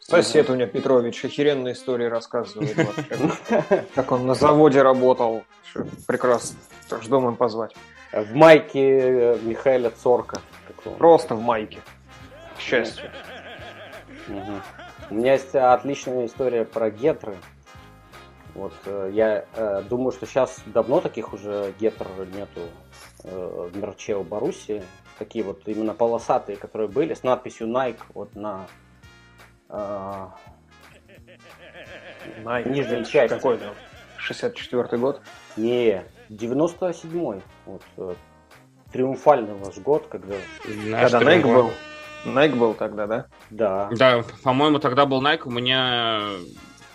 Сосед у меня Петрович охеренные истории рассказывает вообще. Как он на заводе работал. Прекрасно. Ждем им позвать. В майке э, Михаила Цорка. Просто в майке. К счастью. Угу. У меня есть отличная история про гетры. Вот э, я э, думаю, что сейчас давно таких уже гетр нету э, в мерче у Боруссии. Такие вот именно полосатые, которые были, с надписью Nike вот на э, Nike. нижней части. Какой там? 64 год? Не, 97-й. Вот, э, триумфальный ваш год, когда... Наш когда Nike был. Nike был тогда, да? Да. Да, по-моему, тогда был Nike. У меня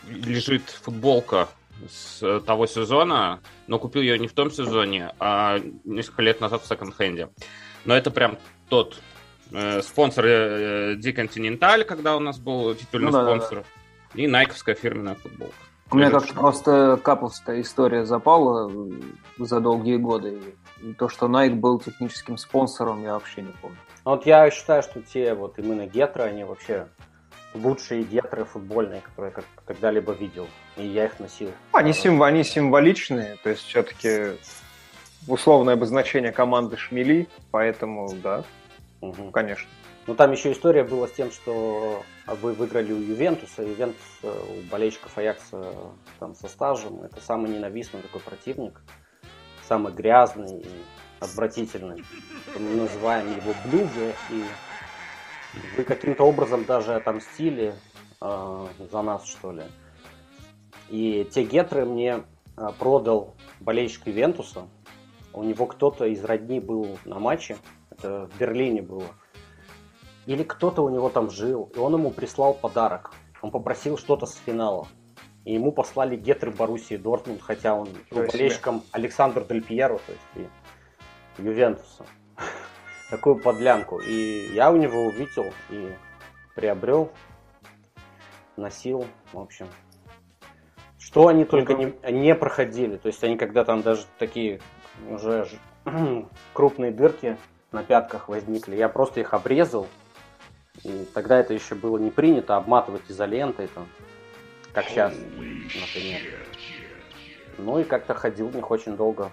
лежит футболка с того сезона, но купил ее не в том сезоне, а несколько лет назад в секонд-хенде. Но это прям тот э, спонсор э, Континенталь, когда у нас был титульный ну, да, спонсор, да, да. и найковская фирменная футболка. У меня как-то просто каповская история запала за долгие годы. И то, что Nike был техническим спонсором, я вообще не помню. Вот я считаю, что те вот именно гетры, они вообще лучшие гетры футбольные, которые я когда-либо видел. И я их носил. Они, сим, они символичные, то есть все-таки условное обозначение команды шмели, поэтому да, угу. конечно. Ну там еще история была с тем, что вы выиграли у Ювентуса. Ювентус э, у болельщиков Аякса там со стажем. Это самый ненавистный такой противник. Самый грязный и отвратительный. Мы называем его блюзы. И вы каким-то образом даже отомстили э, за нас, что ли. И те гетры мне э, продал болельщик Ювентуса. У него кто-то из родни был на матче. Это в Берлине было. Или кто-то у него там жил. И он ему прислал подарок. Он попросил что-то с финала. И ему послали гетры Боруссии Дортмунд, хотя он был болельщиком Александр Дель Пьеро, то есть и Ювентуса такую подлянку. И я у него увидел и приобрел, носил, в общем. Что они только не, не проходили. То есть они когда там даже такие уже крупные дырки на пятках возникли, я просто их обрезал. И тогда это еще было не принято обматывать изолентой, там, как сейчас, например. Ну и как-то ходил в них очень долго.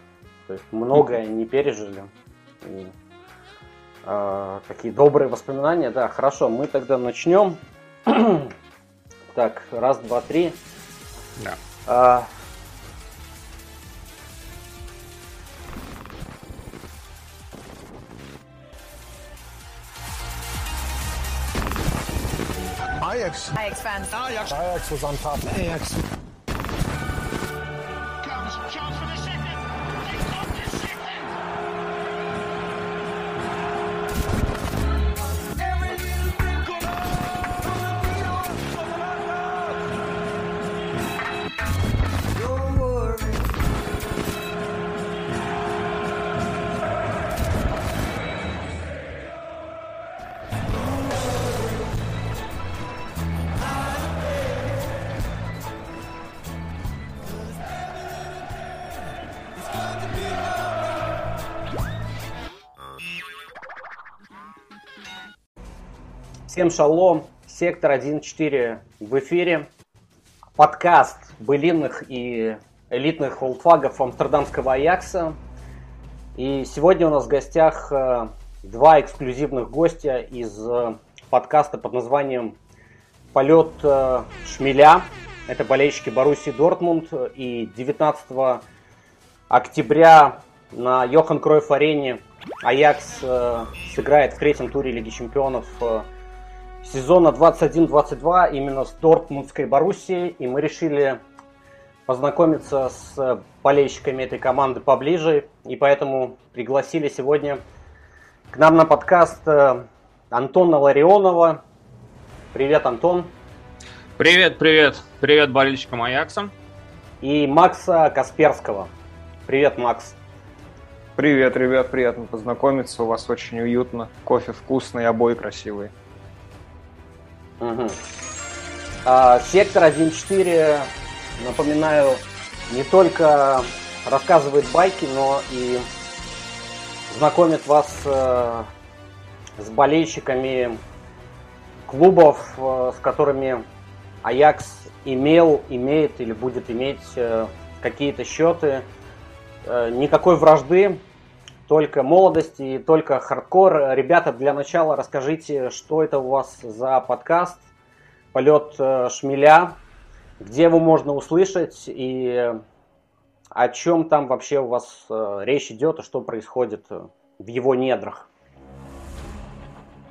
То есть многое не пережили. И э, такие добрые воспоминания. Да, хорошо, мы тогда начнем. так, раз, два, три. Да. А, Ajax. Ajax-Fans. Ajax. Ajax für Sandhafen. Ajax. Всем шалом, сектор 1.4 в эфире. Подкаст былинных и элитных олдфагов амстердамского Аякса. И сегодня у нас в гостях э, два эксклюзивных гостя из э, подкаста под названием «Полет э, шмеля». Это болельщики Боруссии Дортмунд. И 19 октября на Йохан Кройф арене Аякс сыграет в третьем туре Лиги Чемпионов сезона 21-22 именно с Дортмундской Боруссией, и мы решили познакомиться с болельщиками этой команды поближе, и поэтому пригласили сегодня к нам на подкаст э, Антона Ларионова. Привет, Антон. Привет, привет. Привет болельщикам Аякса. И Макса Касперского. Привет, Макс. Привет, ребят, приятно познакомиться. У вас очень уютно. Кофе вкусный, обои красивые. Угу. А, сектор 1.4, напоминаю, не только рассказывает байки, но и знакомит вас э, с болельщиками клубов, э, с которыми Аякс имел, имеет или будет иметь э, какие-то счеты. Э, никакой вражды, только молодости и только хардкор. Ребята, для начала расскажите, что это у вас за подкаст «Полет шмеля», где его можно услышать и о чем там вообще у вас речь идет и что происходит в его недрах.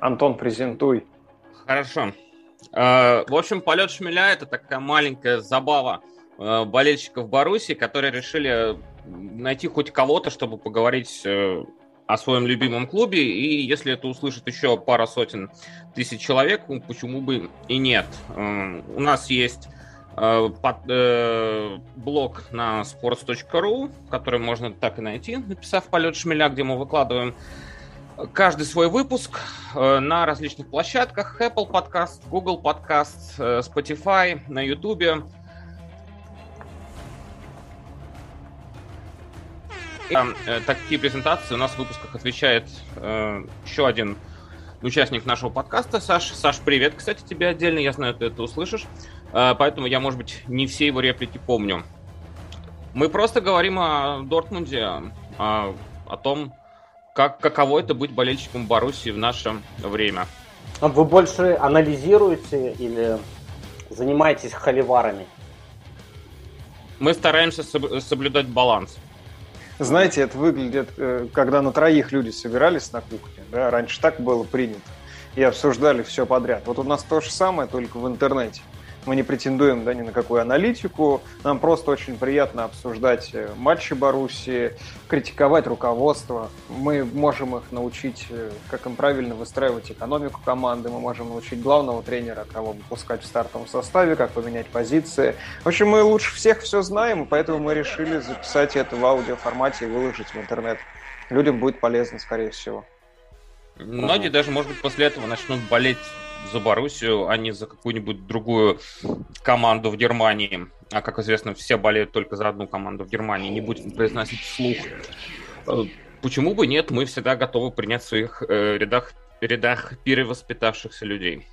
Антон, презентуй. Хорошо. Э, в общем, полет шмеля это такая маленькая забава э, болельщиков Баруси, которые решили найти хоть кого-то, чтобы поговорить э, о своем любимом клубе, и если это услышит еще пара сотен тысяч человек, ну, почему бы и нет. У нас есть блог на sports.ru, который можно так и найти, написав полет шмеля, где мы выкладываем каждый свой выпуск э, на различных площадках. Apple Podcast, Google Podcast, э, Spotify, на YouTube. Э, такие презентации у нас в выпусках отвечает еще один участник нашего подкаста, Саш. Саш, привет, кстати, тебе отдельно, я знаю, ты это услышишь. Поэтому я, может быть, не все его реплики помню. Мы просто говорим о Дортмунде, о, о том, как, каково это быть болельщиком Боруссии в наше время? А вы больше анализируете или занимаетесь холиварами? Мы стараемся соблюдать баланс. Знаете, это выглядит, э, когда на троих люди собирались на кухне, да, раньше так было принято, и обсуждали все подряд. Вот у нас то же самое, только в интернете. Мы не претендуем да, ни на какую аналитику. Нам просто очень приятно обсуждать э, матчи Боруссии, критиковать руководство. Мы можем их научить, э, как им правильно выстраивать экономику команды. Мы можем научить главного тренера, кого выпускать в стартовом составе, как поменять позиции. В общем, мы лучше всех все знаем, и поэтому мы решили записать это в аудиоформате и выложить в интернет. Людям будет полезно, скорее всего. Многие даже, может быть, после этого начнут болеть за Боруссию, а не за какую-нибудь другую команду в Германии. А как известно, все болеют только за одну команду в Германии. Не будем произносить вслух. Почему бы нет? Мы всегда готовы принять в своих э, рядах, рядах перевоспитавшихся людей.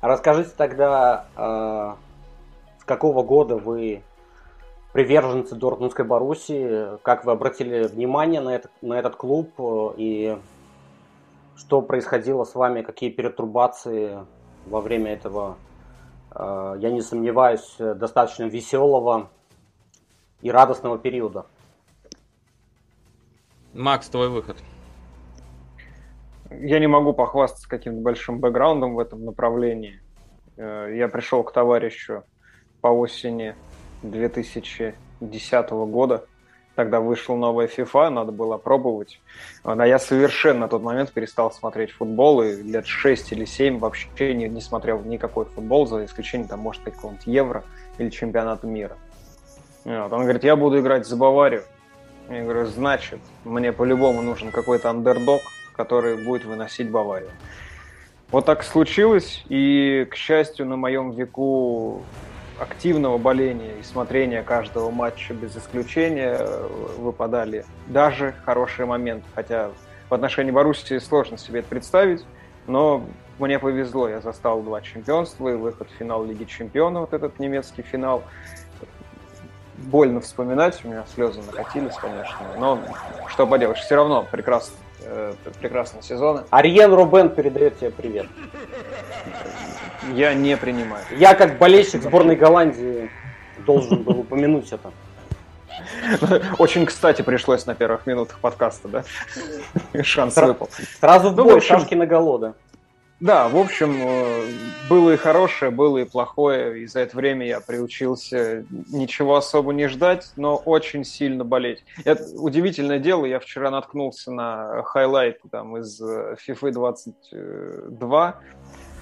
Расскажите тогда, э, с какого года вы приверженцы Дортмундской Боруссии, как вы обратили внимание на этот, на этот клуб э, и что происходило с вами, какие перетрубации во время этого, э, я не сомневаюсь, достаточно веселого и радостного периода. Макс, твой выход. Я не могу похвастаться каким-то большим бэкграундом в этом направлении. Э, я пришел к товарищу по осени 2010 года Тогда вышла новая FIFA, надо было пробовать. А я совершенно на тот момент перестал смотреть футбол, и лет 6 или 7 вообще не, не смотрел никакой футбол, за исключением, там, может, какого-нибудь Евро или чемпионата мира. Вот. Он говорит, я буду играть за Баварию. Я говорю, значит, мне по-любому нужен какой-то андердог, который будет выносить Баварию. Вот так случилось, и, к счастью, на моем веку активного боления и смотрения каждого матча без исключения э, выпадали даже хорошие моменты. Хотя в отношении Боруссии сложно себе это представить, но мне повезло, я застал два чемпионства и выход в финал Лиги Чемпионов, вот этот немецкий финал. Больно вспоминать, у меня слезы накатились, конечно, но что поделаешь, все равно прекрасно, э, прекрасные сезоны. Ариен Рубен передает тебе привет. Я не принимаю. Я как болельщик сборной Голландии должен был упомянуть это. Очень кстати пришлось на первых минутах подкаста, да? Шанс выпал. Сразу в ну, бой, шашки наголо, да. Да, в общем, э, было и хорошее, было и плохое. И за это время я приучился ничего особо не ждать, но очень сильно болеть. Это удивительное дело, я вчера наткнулся на highlight там, из э, FIFA 22,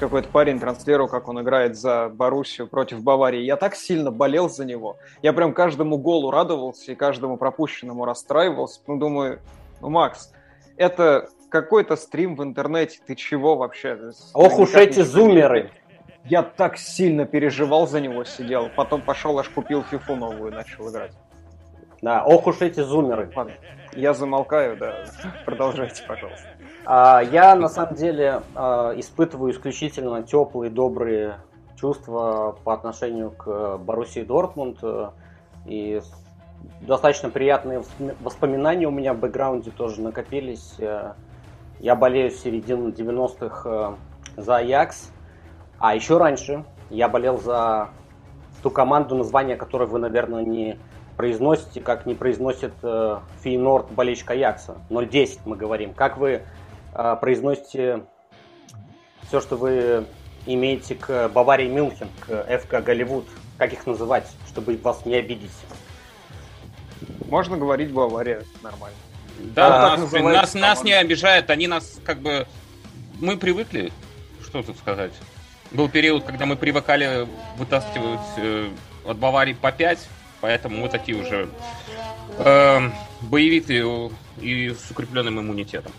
какой-то парень транслировал, как он играет за Боруссию против Баварии. Я так сильно болел за него. Я прям каждому голу радовался и каждому пропущенному расстраивался. Ну, думаю, ну, Макс, это какой-то стрим в интернете. Ты чего вообще? Ох уж эти зумеры! Я так сильно переживал за него, сидел. Потом пошел, аж купил фифу новую и начал играть. Да, ох уж эти зумеры. Ладно, я замолкаю, да. Продолжайте, пожалуйста. А, я на самом деле а, испытываю исключительно теплые, добрые чувства по отношению к Боруссии Дортмунд. И достаточно приятные воспоминания у меня в бэкграунде тоже накопились. Я болею с середины 90-х за Аякс. А еще раньше я болел за ту команду, название которой вы, наверное, не произносите, как не произносит э, Фейнорд болельщик Аякса. 0-10 мы говорим. Как вы э, произносите все, что вы имеете к Баварии Мюнхен, к ФК Голливуд? Как их называть, чтобы вас не обидеть? Можно говорить Бавария нормально. Да, а, нас, нас, нас не обижают, они нас как бы... Мы привыкли, что тут сказать. Был период, когда мы привыкали вытаскивать э, от Баварии по 5, поэтому мы такие уже э, боевитые и с укрепленным иммунитетом.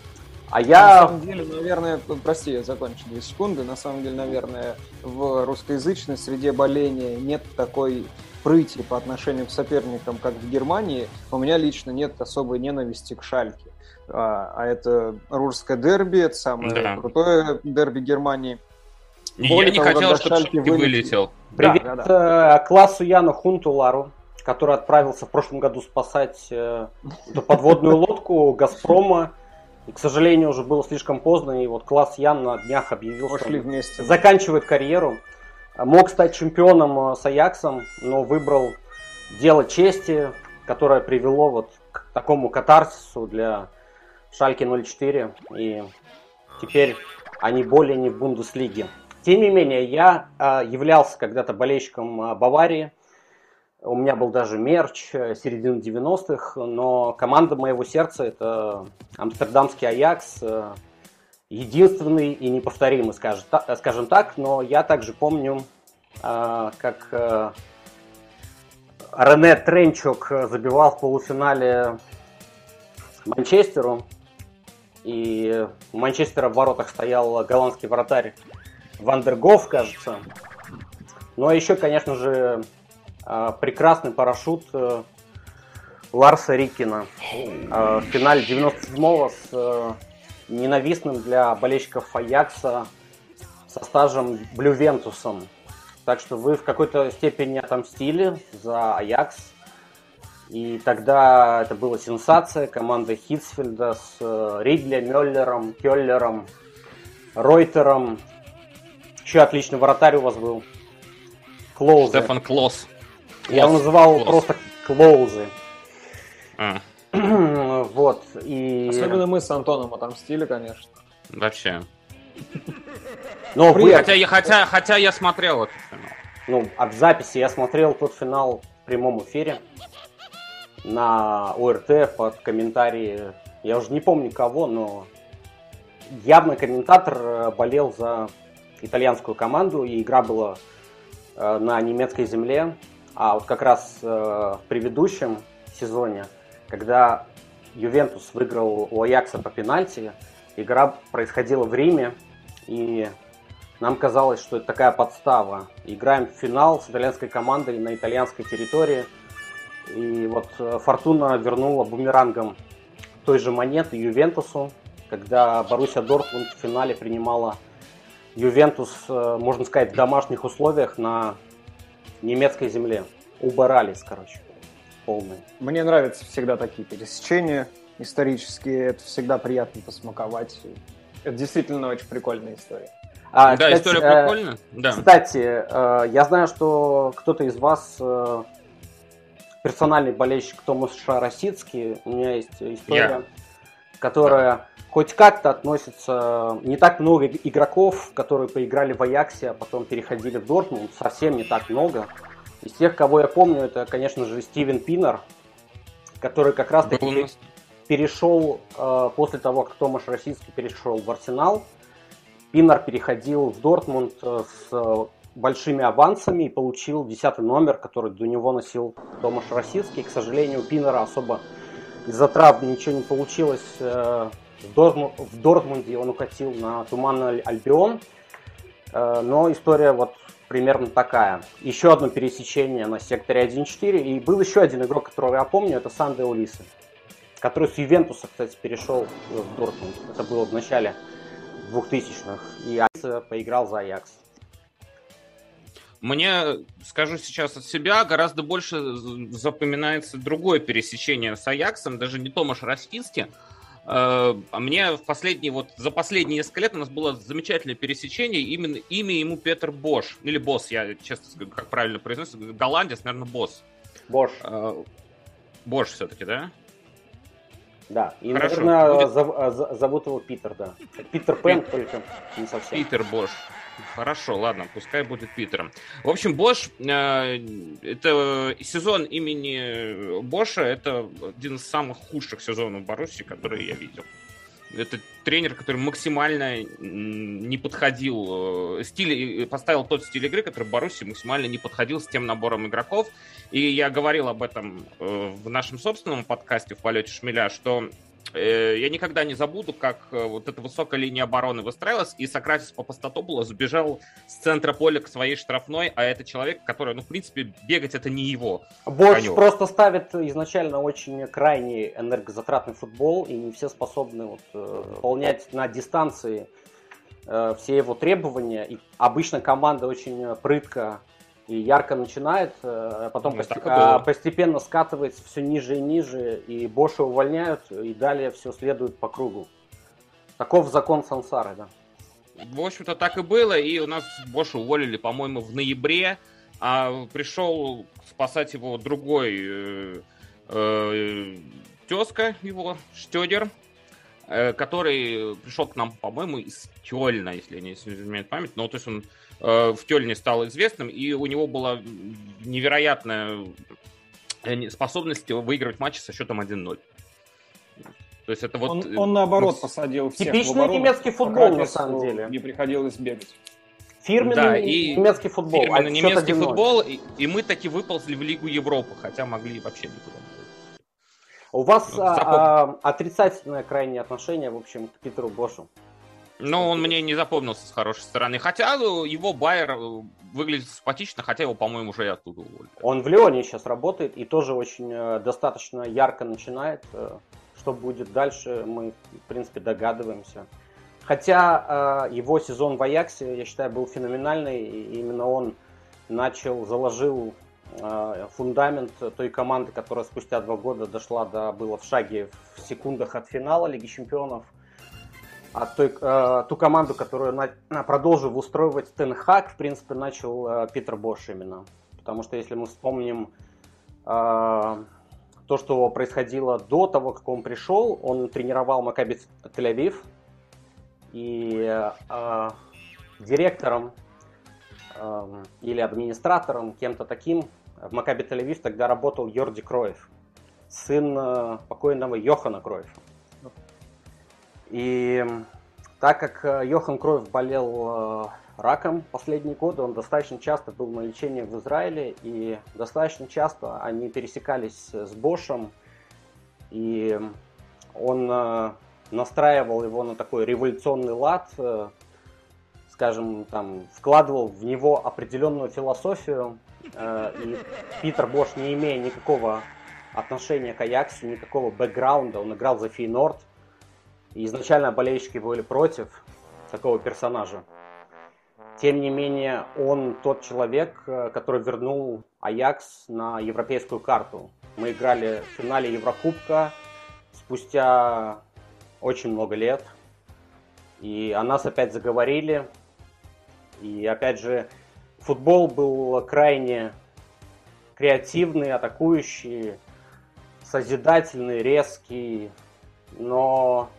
А я... На самом деле, наверное, прости, я закончу две секунды. На самом деле, наверное, в русскоязычной среде боления нет такой прыти по отношению к соперникам, как в Германии. У меня лично нет особой ненависти к Шальке. А, а это русское дерби, это самое да. крутое дерби Германии – более я не хотел, чтобы ты вылетел. вылетел. Привет да, да, да. Э, классу Яну Хунтулару, который отправился в прошлом году спасать э, подводную лодку Газпрома. И, к сожалению, уже было слишком поздно, и вот класс Ян на днях объявил, Пошли что вместе. заканчивает карьеру. Мог стать чемпионом э, с Аяксом, но выбрал дело чести, которое привело вот к такому катарсису для Шальки 04. И теперь они более не в Бундеслиге. Тем не менее, я э, являлся когда-то болельщиком э, Баварии. У меня был даже мерч э, середины 90-х, но команда моего сердца это амстердамский Аякс, э, единственный и неповторимый, скажем, та, скажем так, но я также помню, э, как Рене Тренчук забивал в полуфинале Манчестеру, и у Манчестера в воротах стоял голландский вратарь Вандергоф, кажется. Ну а еще, конечно же, прекрасный парашют э, Ларса Рикина. А, в финале 97-го с э, ненавистным для болельщиков Аякса со стажем Блювентусом. Так что вы в какой-то степени отомстили за Аякс. И тогда это была сенсация. Команда Хитсфельда с э, Ридли, Мюллером, Келлером, Ройтером, еще отличный вратарь у вас был. Клоузе. Стефан Клос. Я его называл Клос. просто Клоузы. А. вот, и... Особенно мы с Антоном отомстили, конечно. Вообще. Но вы... хотя, я, хотя, хотя я смотрел этот финал. Ну, от записи я смотрел тот финал в прямом эфире на ОРТ под комментарии. Я уже не помню кого, но явно комментатор э, болел за итальянскую команду, и игра была э, на немецкой земле. А вот как раз э, в предыдущем сезоне, когда Ювентус выиграл у Аякса по пенальти, игра происходила в Риме, и нам казалось, что это такая подстава. Играем в финал с итальянской командой на итальянской территории. И вот э, Фортуна вернула бумерангом той же монеты Ювентусу, когда Боруссия Дортмунд в финале принимала Ювентус, э, можно сказать, в домашних условиях на немецкой земле. Уборались, короче, полные. Мне нравятся всегда такие пересечения исторические. Это всегда приятно посмаковать. Это действительно очень прикольная история. А, да, кстати, история э, прикольная. Да. Кстати, э, я знаю, что кто-то из вас персональный болельщик Томас Шаросицкий. У меня есть история, yeah. которая хоть как-то относится... Не так много игроков, которые поиграли в Аяксе, а потом переходили в Дортмунд, совсем не так много. Из тех, кого я помню, это, конечно же, Стивен Пинер, который как раз-таки перешел э, после того, как Томаш Российский перешел в Арсенал. Пинер переходил в Дортмунд э, с большими авансами и получил десятый номер, который до него носил Томаш Российский. К сожалению, у Пинера особо из-за травм ничего не получилось э, в, Дортму, в Дортмунде он укатил на Туманный Альбион. Э, но история вот примерно такая. Еще одно пересечение на секторе 1-4. И был еще один игрок, которого я помню, это Санде Улисы, который с Ювентуса, кстати, перешел в Дортмунд. Это было в начале 2000-х. И Алиса поиграл за Аякс. Мне, скажу сейчас от себя, гораздо больше запоминается другое пересечение с Аяксом, даже не Томаш Растинский, а мне в последние, вот за последние несколько лет у нас было замечательное пересечение, именно имя ему Петр Бош, или Босс, я честно скажу, как правильно произносится, голландец, наверное, Босс. Бош. Бош все-таки, да? Да, и, Хорошо. наверное, будет... зовут его Питер, да. Питер Пен, только не совсем. Питер Бош. Хорошо, ладно, пускай будет Питером. В общем, Бош, э, это сезон имени Боша, это один из самых худших сезонов Баруси, которые я видел. Это тренер, который максимально не подходил, э, стиль, поставил тот стиль игры, который Баруси максимально не подходил с тем набором игроков. И я говорил об этом э, в нашем собственном подкасте в полете шмеля, что Э, я никогда не забуду, как э, вот эта высокая линия обороны выстраивалась, и Сократис Папастатопулос забежал с центра поля к своей штрафной, а это человек, который, ну, в принципе, бегать это не его. Конек. просто ставит изначально очень крайний энергозатратный футбол, и не все способны вот, э, выполнять на дистанции все его требования. И обычно команда очень прытко и ярко начинает, а потом пост... а постепенно скатывается все ниже и ниже, и Боша увольняют, и далее все следует по кругу. Таков закон сансары, да. В общем-то, так и было, и у нас Боша уволили, по-моему, в ноябре, а пришел спасать его другой э, э, тезка его, Штедер, э, который пришел к нам, по-моему, из Кёльна, если не изменяет память, но то есть он Э, в Тёльне стал известным, и у него была невероятная э, способность выигрывать матчи со счетом 1-0. То есть это вот... Он, он наоборот посадил всех Типичный в немецкий футбол, на самом деле. Не приходилось бегать. Фирменный да, и немецкий футбол. Фирменный а немецкий футбол, и, и мы таки выползли в Лигу Европы, хотя могли вообще никуда не У вас а, а, отрицательное крайнее отношение, в общем, к Питеру Бошу. Ну, он мне не запомнился с хорошей стороны. Хотя ну, его Байер э, выглядит симпатично, хотя его, по-моему, уже и оттуда уволили. Он в Лионе сейчас работает и тоже очень э, достаточно ярко начинает. Э, что будет дальше, мы, в принципе, догадываемся. Хотя его сезон в Аяксе, я считаю, был феноменальный. И именно он начал, заложил фундамент той команды, которая спустя два года дошла до, было в шаге в секундах от финала Лиги Чемпионов – а той, э, ту команду, которую на, продолжил устроивать Тенхак, в принципе, начал э, Питер Бош именно. Потому что если мы вспомним э, то, что происходило до того, как он пришел, он тренировал Макаби Тель-Авив, и э, директором э, или администратором, кем-то таким в Макаби Тель-Авив тогда работал Йорди Кроев, сын э, покойного Йохана Кроева. И так как э, Йохан Кроев болел э, раком последние годы, он достаточно часто был на лечении в Израиле, и достаточно часто они пересекались с Бошем, и он настраивал его на такой революционный лад, скажем, там, вкладывал в него определенную философию, и Питер Бош, не имея никакого отношения к Аяксу, никакого бэкграунда, он играл за Фейнорд, и изначально болельщики были против такого персонажа. Тем не менее, он тот человек, э, который вернул Аякс на европейскую карту. Мы играли в финале Еврокубка спустя очень много лет. И о нас опять заговорили. И опять же, футбол был крайне креативный, атакующий, созидательный, резкий. Но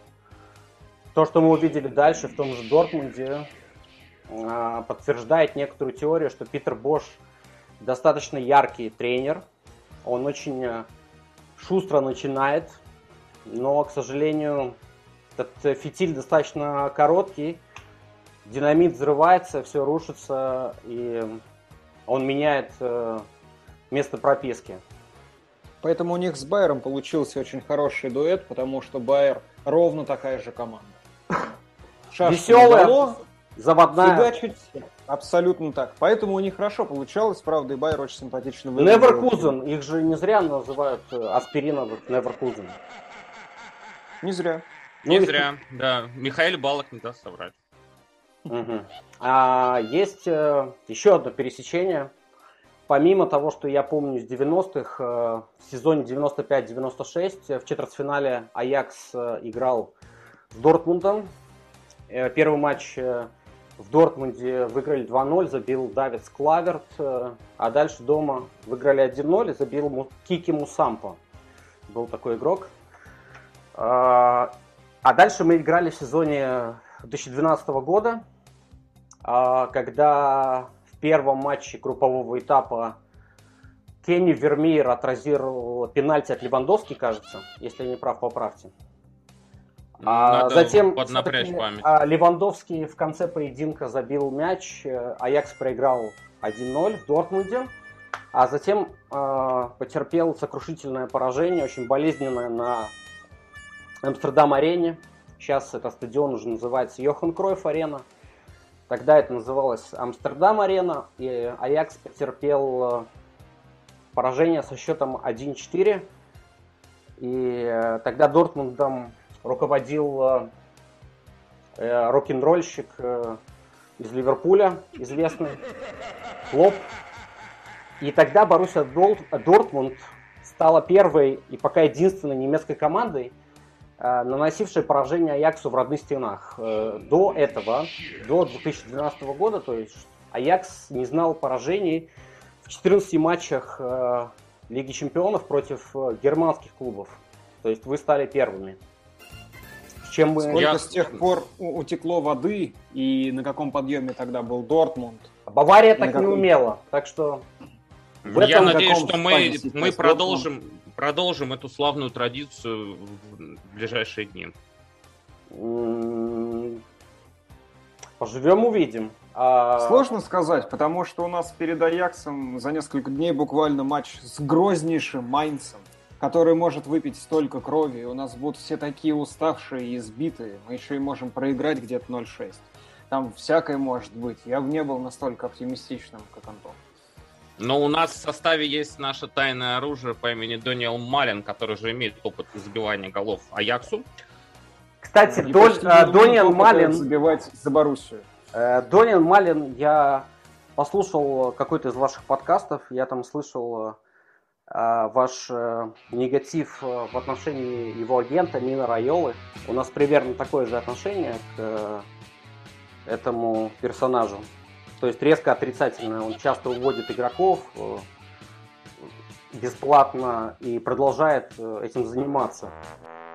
то, что мы увидели дальше в том же Дортмунде, а, подтверждает некоторую теорию, что Питер Бош достаточно яркий тренер. Он очень э, шустро начинает, но, к сожалению, этот фитиль достаточно короткий. Динамит взрывается, все рушится, и он меняет э, место прописки. Поэтому у них с Байером получился очень хороший дуэт, потому что Байер ровно такая же команда. Шашку Веселая. заводная. Фигачить абсолютно так. Поэтому у них хорошо получалось, правда, и Байер очень симпатично выглядел. Неверкузен, их же не зря называют э, аспириновых Неверкузен. Не зря. Не зря, да. Михаил Балок не даст соврать. Угу. А, есть э, еще одно пересечение. Помимо того, что я помню с 90-х, э, в сезоне 95-96 в четвертьфинале Аякс э, играл с Дортмундом. Э, первый матч э, в Дортмунде выиграли 2-0, забил Давид Склаверт, э, а дальше дома выиграли 1-0 и забил Кики Мусампа. Был такой игрок. А, а дальше мы играли в сезоне 2012 года, когда в первом матче группового этапа Кенни Вермеер отразил пенальти от Левандовски, кажется, если я не прав, поправьте. А Надо затем память. А, Левандовский в конце поединка забил мяч, э, Аякс проиграл 1-0 в Дортмунде, а затем э, потерпел сокрушительное поражение, очень болезненное на Амстердам-арене. Сейчас этот стадион уже называется Йохан Кройф арена. Тогда это называлось Амстердам-арена, и Аякс потерпел э, поражение со счетом 1-4. И э, тогда Дортмундом руководил э, рок-н-ролльщик из Ливерпуля, известный, Клоп. И тогда Боруссия Дортмунд стала первой и пока единственной немецкой командой, э, наносившей поражение Аяксу в родных стенах. Э, до этого, до 2012 года, то есть Аякс не знал поражений в 14 матчах э, Лиги Чемпионов против германских клубов. То есть вы стали первыми чем мы... Сколько Я... с тех пор утекло воды, и на каком подъеме тогда был Дортмунд? Бавария так каком... не умела, так что... В Я надеюсь, что мы, мы продолжим, продолжим эту славную традицию в ближайшие дни. Поживем, увидим. А... Сложно сказать, потому что у нас перед Аяксом за несколько дней буквально матч с грознейшим Майнцем который может выпить столько крови, и у нас будут все такие уставшие и избитые, мы еще и можем проиграть где-то 0-6. Там всякое может быть. Я бы не был настолько оптимистичным, как Антон. Но у нас в составе есть наше тайное оружие по имени Дониел Малин, который же имеет опыт забивания голов Аяксу. Кстати, Дон, э, Дониел Малин... Забивать за Боруссию. Э, Дониел Малин, я послушал какой-то из ваших подкастов, я там слышал э, а, ваш э, негатив э, в отношении его агента Мина Райолы. У нас примерно такое же отношение к э, этому персонажу. То есть резко отрицательное. Он часто уводит игроков бесплатно и продолжает этим заниматься.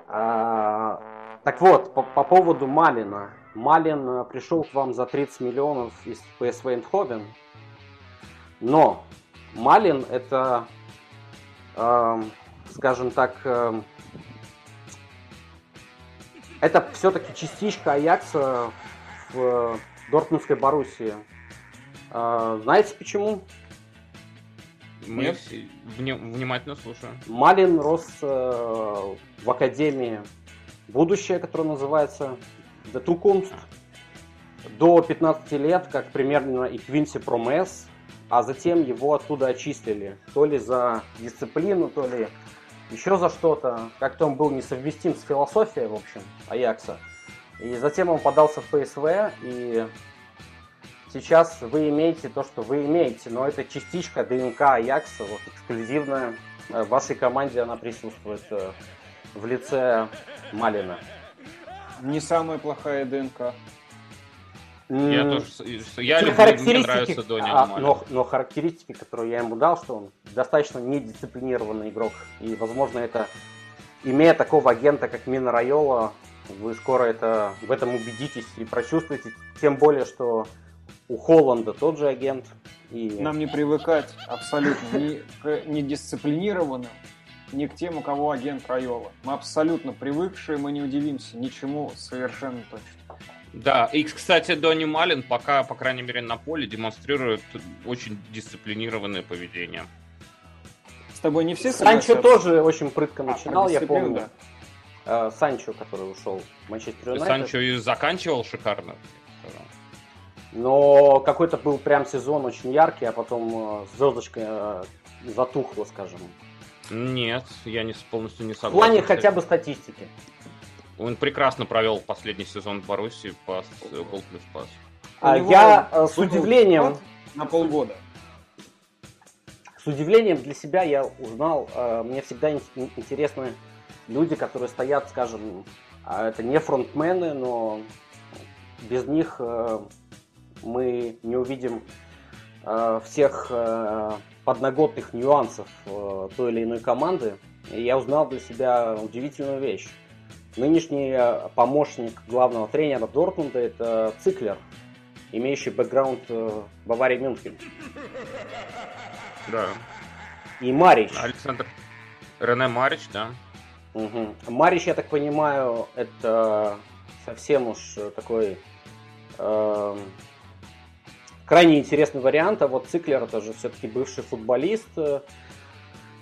А, так вот, по, по поводу Малина. Малин пришел к вам за 30 миллионов из PSV Eindhoven. Но Малин это скажем так, это все-таки частичка Аякса в Дортмундской Боруссии. А, знаете почему? Мы Нет? внимательно слушаем. Малин рос э, в Академии будущее, которое называется The Zukunft, до 15 лет, как примерно и Квинси Промес, а затем его оттуда очистили. То ли за дисциплину, то ли еще за что-то. Как-то он был несовместим с философией, в общем, Аякса. И затем он подался в ПСВ, и сейчас вы имеете то, что вы имеете, но это частичка ДНК Аякса, вот эксклюзивная. В вашей команде она присутствует э, в лице Малина. Не самая плохая ДНК. Я тоже, я люблю, мне нравится Дони а, но, но характеристики, которые я ему дал, что он достаточно недисциплинированный игрок. И, возможно, это, имея такого агента, как Мина Райола, вы скоро это, в этом убедитесь и прочувствуете. Тем более, что у Холланда тот же агент. И... Нам не привыкать абсолютно ни к недисциплинированным, ни к тем, у кого агент Райола. Мы абсолютно привыкшие, мы не удивимся ничему совершенно точно. Да, и, кстати, Донни Малин пока, по крайней мере, на поле демонстрирует очень дисциплинированное поведение. С тобой не все Санчо тоже очень прытко а, начинал, а, я помню. Да. Санчо, который ушел в Манчестер Юнайтед. Санчо и заканчивал шикарно. Но какой-то был прям сезон очень яркий, а потом звездочка затухла, скажем. Нет, я не, полностью не согласен. В плане хотя бы статистики. Он прекрасно провел последний сезон в Баруси по гол плюс пас. А я с удивлением... На полгода. С удивлением для себя я узнал, мне всегда интересны люди, которые стоят, скажем, а это не фронтмены, но без них мы не увидим всех подноготных нюансов той или иной команды. И я узнал для себя удивительную вещь. Нынешний э, помощник главного тренера Дортмунда это Циклер, имеющий бэкграунд э, Баварии Мюнхен. Да. И Марич. Александр Рене Марич, да. Угу. Марич, я так понимаю, это совсем уж такой э, крайне интересный вариант. А вот Циклер это же все-таки бывший футболист э,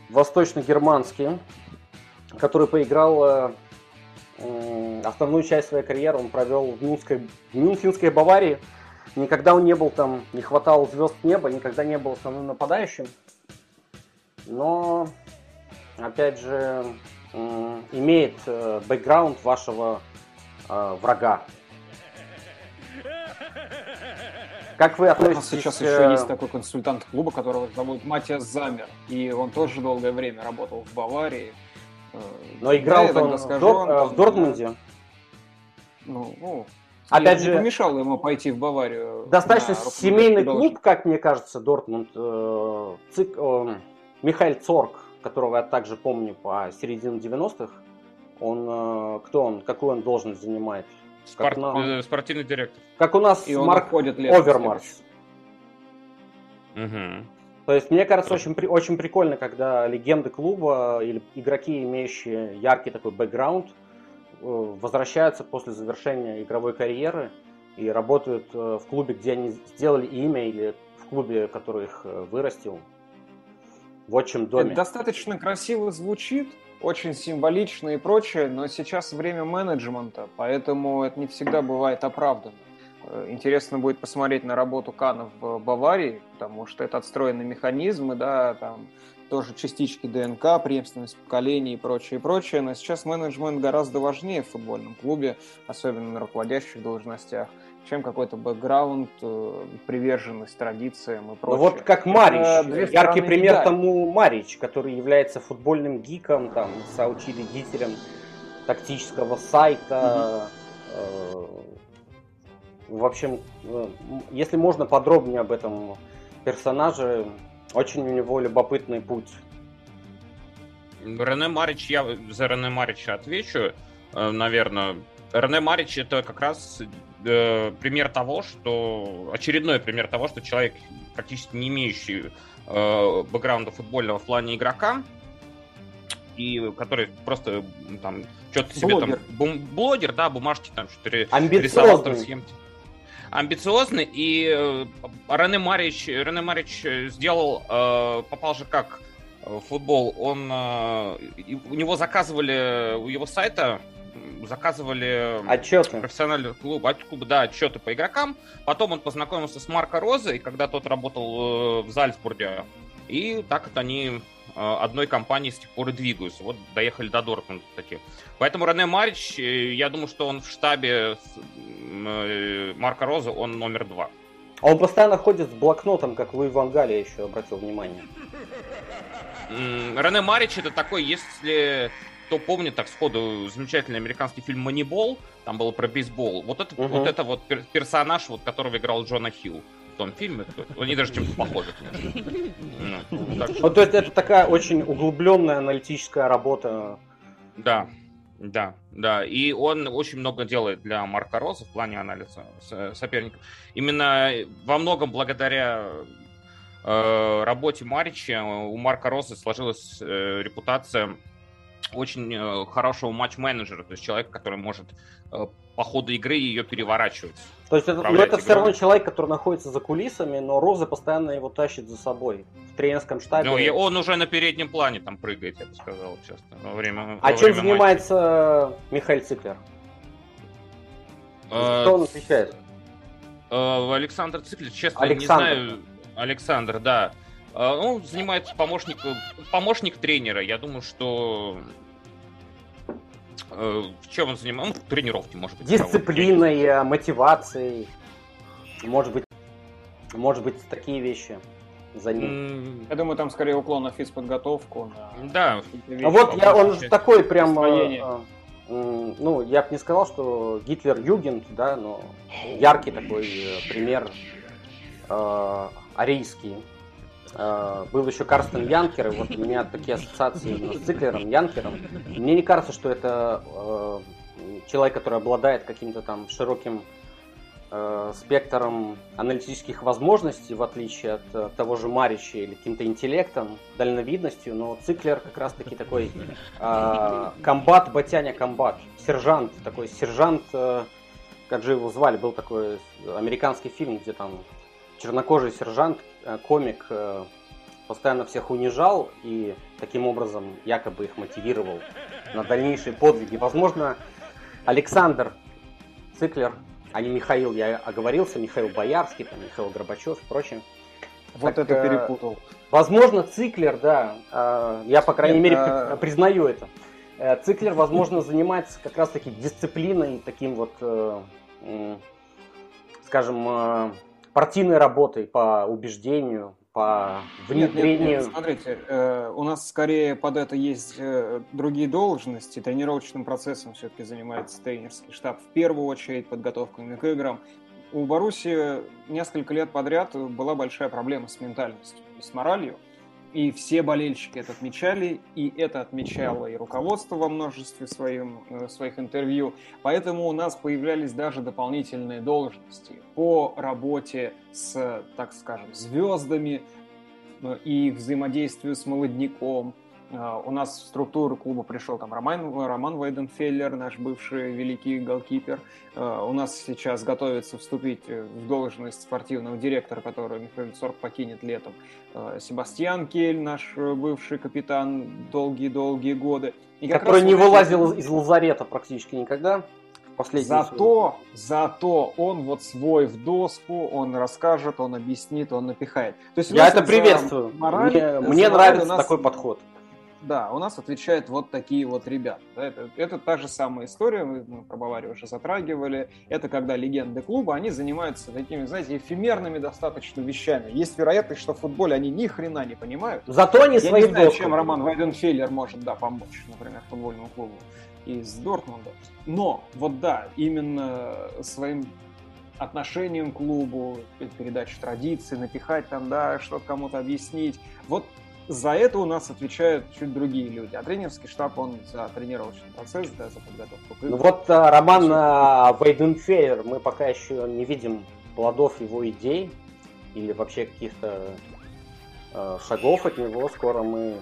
восточно-германский, который поиграл основную часть своей карьеры он провел в, Мюнской, в Мюнхенской Баварии. Никогда он не был там, не хватало звезд неба, никогда не был основным нападающим. Но, опять же, имеет э, бэкграунд вашего э, врага. Как вы относитесь... сейчас к... еще есть такой консультант клуба, которого зовут Матиас Замер. И он тоже долгое время работал в Баварии. Но играл да, он скажу, в, Дор- он, в Дортмунде. Ну, ну, Опять же, помешал ему пойти в Баварию. Достаточно семейный клуб, как мне кажется, Дортмунд. Э, цик, э, Михаил Цорг, которого я также помню по середине 90-х. Он, э, кто он, какую он должность занимает? Спорт, на... Спортивный директор. Как у нас И Марк Овермарс. Угу. То есть, мне кажется, очень, очень прикольно, когда легенды клуба или игроки, имеющие яркий такой бэкграунд, э, возвращаются после завершения игровой карьеры и работают э, в клубе, где они сделали имя, или в клубе, который их э, вырастил, в отчим доме. Это достаточно красиво звучит, очень символично и прочее, но сейчас время менеджмента, поэтому это не всегда бывает оправданно. Э, интересно будет посмотреть на работу Кана в Баварии, потому что это отстроенные механизмы, да, там тоже частички ДНК, преемственность поколений и прочее, и прочее. Но сейчас менеджмент гораздо важнее в футбольном клубе, особенно на руководящих должностях, чем какой-то бэкграунд, э, приверженность традициям и прочее. Ну вот как Марич, яркий пример медали. тому Марич, который является футбольным гиком, там, соучредителем тактического сайта, угу. В общем, э, если можно подробнее об этом персонаже, очень у него любопытный путь. Рене Марич, я за Рене Марича отвечу, э, наверное. Рене Марич это как раз э, пример того, что очередной пример того, что человек, практически не имеющий э, бэкграунда футбольного в плане игрока, и который просто там что-то себе там бум, блогер, да, бумажки там что-то рисовал там схемки амбициозный, и э, Рене Марич, Рене Марич сделал, э, попал же как в футбол, он, э, у него заказывали, у его сайта заказывали отчеты. профессиональный клуб, клуб, да, отчеты по игрокам. Потом он познакомился с Марко Розой, когда тот работал в Зальцбурге. И так вот они одной компании с тех пор и двигаются. Вот доехали до Дортмунда такие. Поэтому Рене Марич, я думаю, что он в штабе Э, Марка Роза, он номер два. А он постоянно ходит с блокнотом, как Луи Ван Галли, я еще обратил внимание. Рене Марич это такой, если кто помнит, так сходу, замечательный американский фильм «Манибол», там было про бейсбол. Вот это, угу. вот, это вот персонаж, вот, которого играл Джона Хилл в том фильме. Они даже чем-то похожи. Ну, ну, то есть это такая очень углубленная аналитическая работа. Да, да, да. И он очень много делает для Марка Роза в плане анализа соперников. Именно во многом благодаря э, работе Марича у Марка Роза сложилась э, репутация очень э, хорошего матч-менеджера, то есть человека, который может э, по ходу игры ее переворачивать. То есть это, ну, это все равно человек, который находится за кулисами, но Роза постоянно его тащит за собой в тренерском штабе. Ну, и он уже на переднем плане там прыгает, я бы сказал, часто, во время А во чем время занимается матча. Михаил Циклер? Э, Кто он отвечает? Э, Александр Циклер, честно, Александр. не знаю. Александр, да. Э, он занимается помощник, помощник тренера. Я думаю, что э, чем он занимается? Ну, тренировки, может быть. Дисциплиной, мотивацией. Может быть, может быть, такие вещи за ним. Я думаю, там скорее уклон на физподготовку. На да. А вот я, он же такой прям... Э, ну, я бы не сказал, что Гитлер Югент, да, но яркий такой э, пример э, арийский. Э, был еще Карстен Янкер, и вот у меня такие ассоциации с Циклером, Янкером. Мне не кажется, что это э, человек, который обладает каким-то там широким э, спектром аналитических возможностей, в отличие от того же Марича или каким-то интеллектом, дальновидностью, но Циклер как раз-таки такой э, комбат, батяня комбат, сержант, такой сержант, э, как же его звали, был такой американский фильм, где там чернокожий сержант, комик, э, постоянно всех унижал и таким образом якобы их мотивировал на дальнейшие подвиги. Возможно, Александр Циклер а не Михаил, я оговорился, Михаил Боярский, там, Михаил Горбачев и прочее. Вот так, это перепутал. Возможно, Циклер, да, э, я, по крайней Нет, мере, признаю это. Э, Циклер, возможно, занимается как раз-таки дисциплиной, таким вот, э, скажем, партийной работой по убеждению, по внедрению. Нет, нет, нет, смотрите, э, у нас скорее под это есть э, другие должности. Тренировочным процессом все-таки занимается тренерский штаб. В первую очередь подготовкой к играм. У Баруси несколько лет подряд была большая проблема с ментальностью и с моралью. И все болельщики это отмечали, и это отмечало и руководство во множестве своим, э, своих интервью. Поэтому у нас появлялись даже дополнительные должности по работе с, так скажем, звездами э, и взаимодействию с молодняком, у нас в структуру клуба пришел там Роман, Роман Вайденфеллер, наш бывший великий голкипер. А, у нас сейчас готовится вступить в должность спортивного директора, который Михаил Сорг покинет летом. А, Себастьян Кель, наш бывший капитан долгие-долгие годы. И который не вылазил из лазарета практически никогда. Зато, зато он вот свой в доску, он расскажет, он объяснит, он напихает. То есть Я это приветствую. Мораль, мне, мне нравится нас... такой подход. Да, у нас отвечают вот такие вот ребята. Да, это, это та же самая история, мы, мы про Баварию уже затрагивали. Это когда легенды клуба, они занимаются такими, знаете, эфемерными достаточно вещами. Есть вероятность, что в футболе они ни хрена не понимают. Зато они свои не знаю, чем Роман Вайденфеллер может, да, помочь, например, футбольному клубу из Дортмунда. Но, вот да, именно своим отношением к клубу, передачу традиций, напихать там, да, что-то кому-то объяснить. Вот за это у нас отвечают чуть другие люди. А тренерский штаб, он за тренировочный процесс, да, за подготовку Ну вот а, Роман а, Вейденфейер, мы пока еще не видим плодов его идей или вообще каких-то а, шагов от него. Скоро мы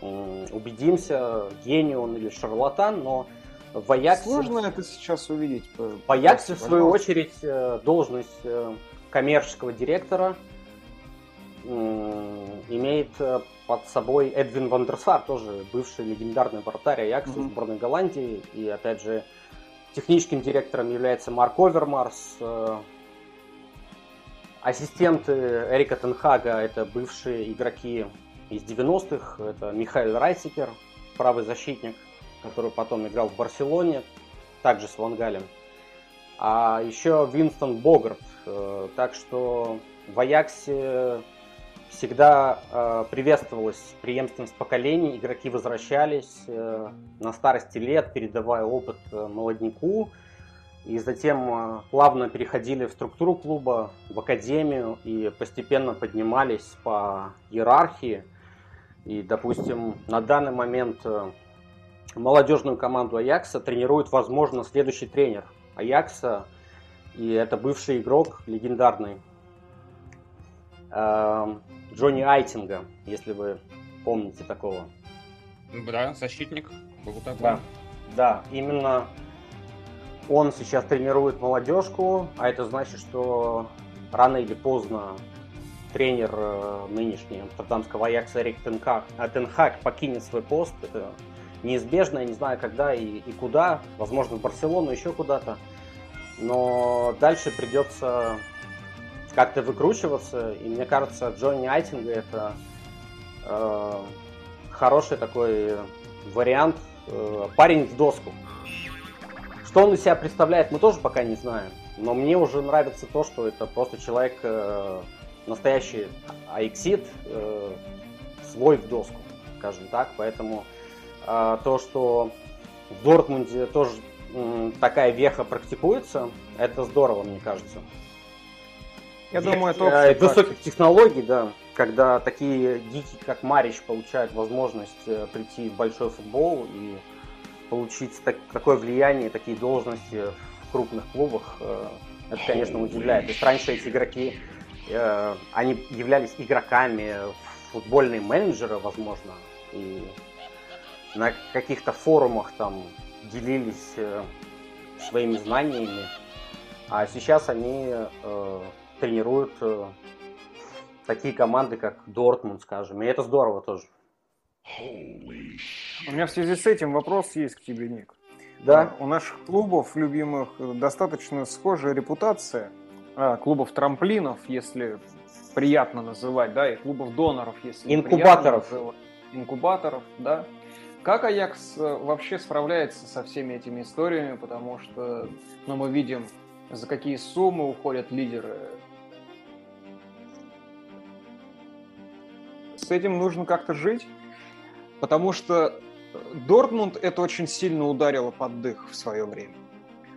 убедимся, гений он или шарлатан, но в Аяксе... Сложно это сейчас увидеть. В Аяксе, в свою очередь, э, должность э, коммерческого директора – имеет э, под собой Эдвин Вандерсар, тоже бывший легендарный вратарь Аякса mm-hmm. сборной Голландии. И опять же, техническим директором является Марк Овермарс. Э, ассистенты Эрика Тенхага это бывшие игроки из 90-х. Это Михаил Райсикер, правый защитник, который потом играл в Барселоне, также с Вангалем. А еще Винстон Богарт. Э, так что в Аяксе всегда э, приветствовалась преемственность поколений, игроки возвращались э, на старости лет, передавая опыт э, молодняку, и затем э, плавно переходили в структуру клуба, в академию и постепенно поднимались по иерархии. И, допустим, на данный момент э, молодежную команду Аякса тренирует, возможно, следующий тренер Аякса, и это бывший игрок легендарный. Эм, Джонни Айтинга, если вы помните такого. Да, защитник. Был такой. Да, да, именно он сейчас тренирует молодежку, а это значит, что рано или поздно тренер э, нынешний амстердамского Аякса Рик Тенхак, а Тенхак покинет свой пост. Это неизбежно, я не знаю когда и, и куда. Возможно, в Барселону, еще куда-то. Но дальше придется как-то выкручиваться. И мне кажется, Джонни Айтинга это э, хороший такой вариант. Э, парень в доску. Что он из себя представляет, мы тоже пока не знаем. Но мне уже нравится то, что это просто человек э, настоящий Аиксид, э, свой в доску, скажем так. Поэтому э, то, что в Дортмунде тоже э, такая веха практикуется, это здорово, мне кажется. Я думаю, это э, высоких технологий, да, когда такие гики, как Марич, получают возможность э, прийти в большой футбол и получить так, такое влияние, такие должности в крупных клубах, э, это, конечно, удивляет. То есть раньше эти игроки, они являлись игроками, футбольные менеджеры, возможно, и на каких-то форумах там делились своими знаниями, а сейчас они тренируют э, такие команды, как Дортмунд, скажем, и это здорово тоже. У меня в связи с этим вопрос есть к тебе, Ник. Да. У наших клубов любимых достаточно схожая репутация. А, клубов трамплинов, если приятно называть, да, и клубов доноров, если инкубаторов, инкубаторов, да. Как Аякс э, вообще справляется со всеми этими историями, потому что, ну, мы видим, за какие суммы уходят лидеры. С этим нужно как-то жить, потому что Дортмунд это очень сильно ударило под дых в свое время.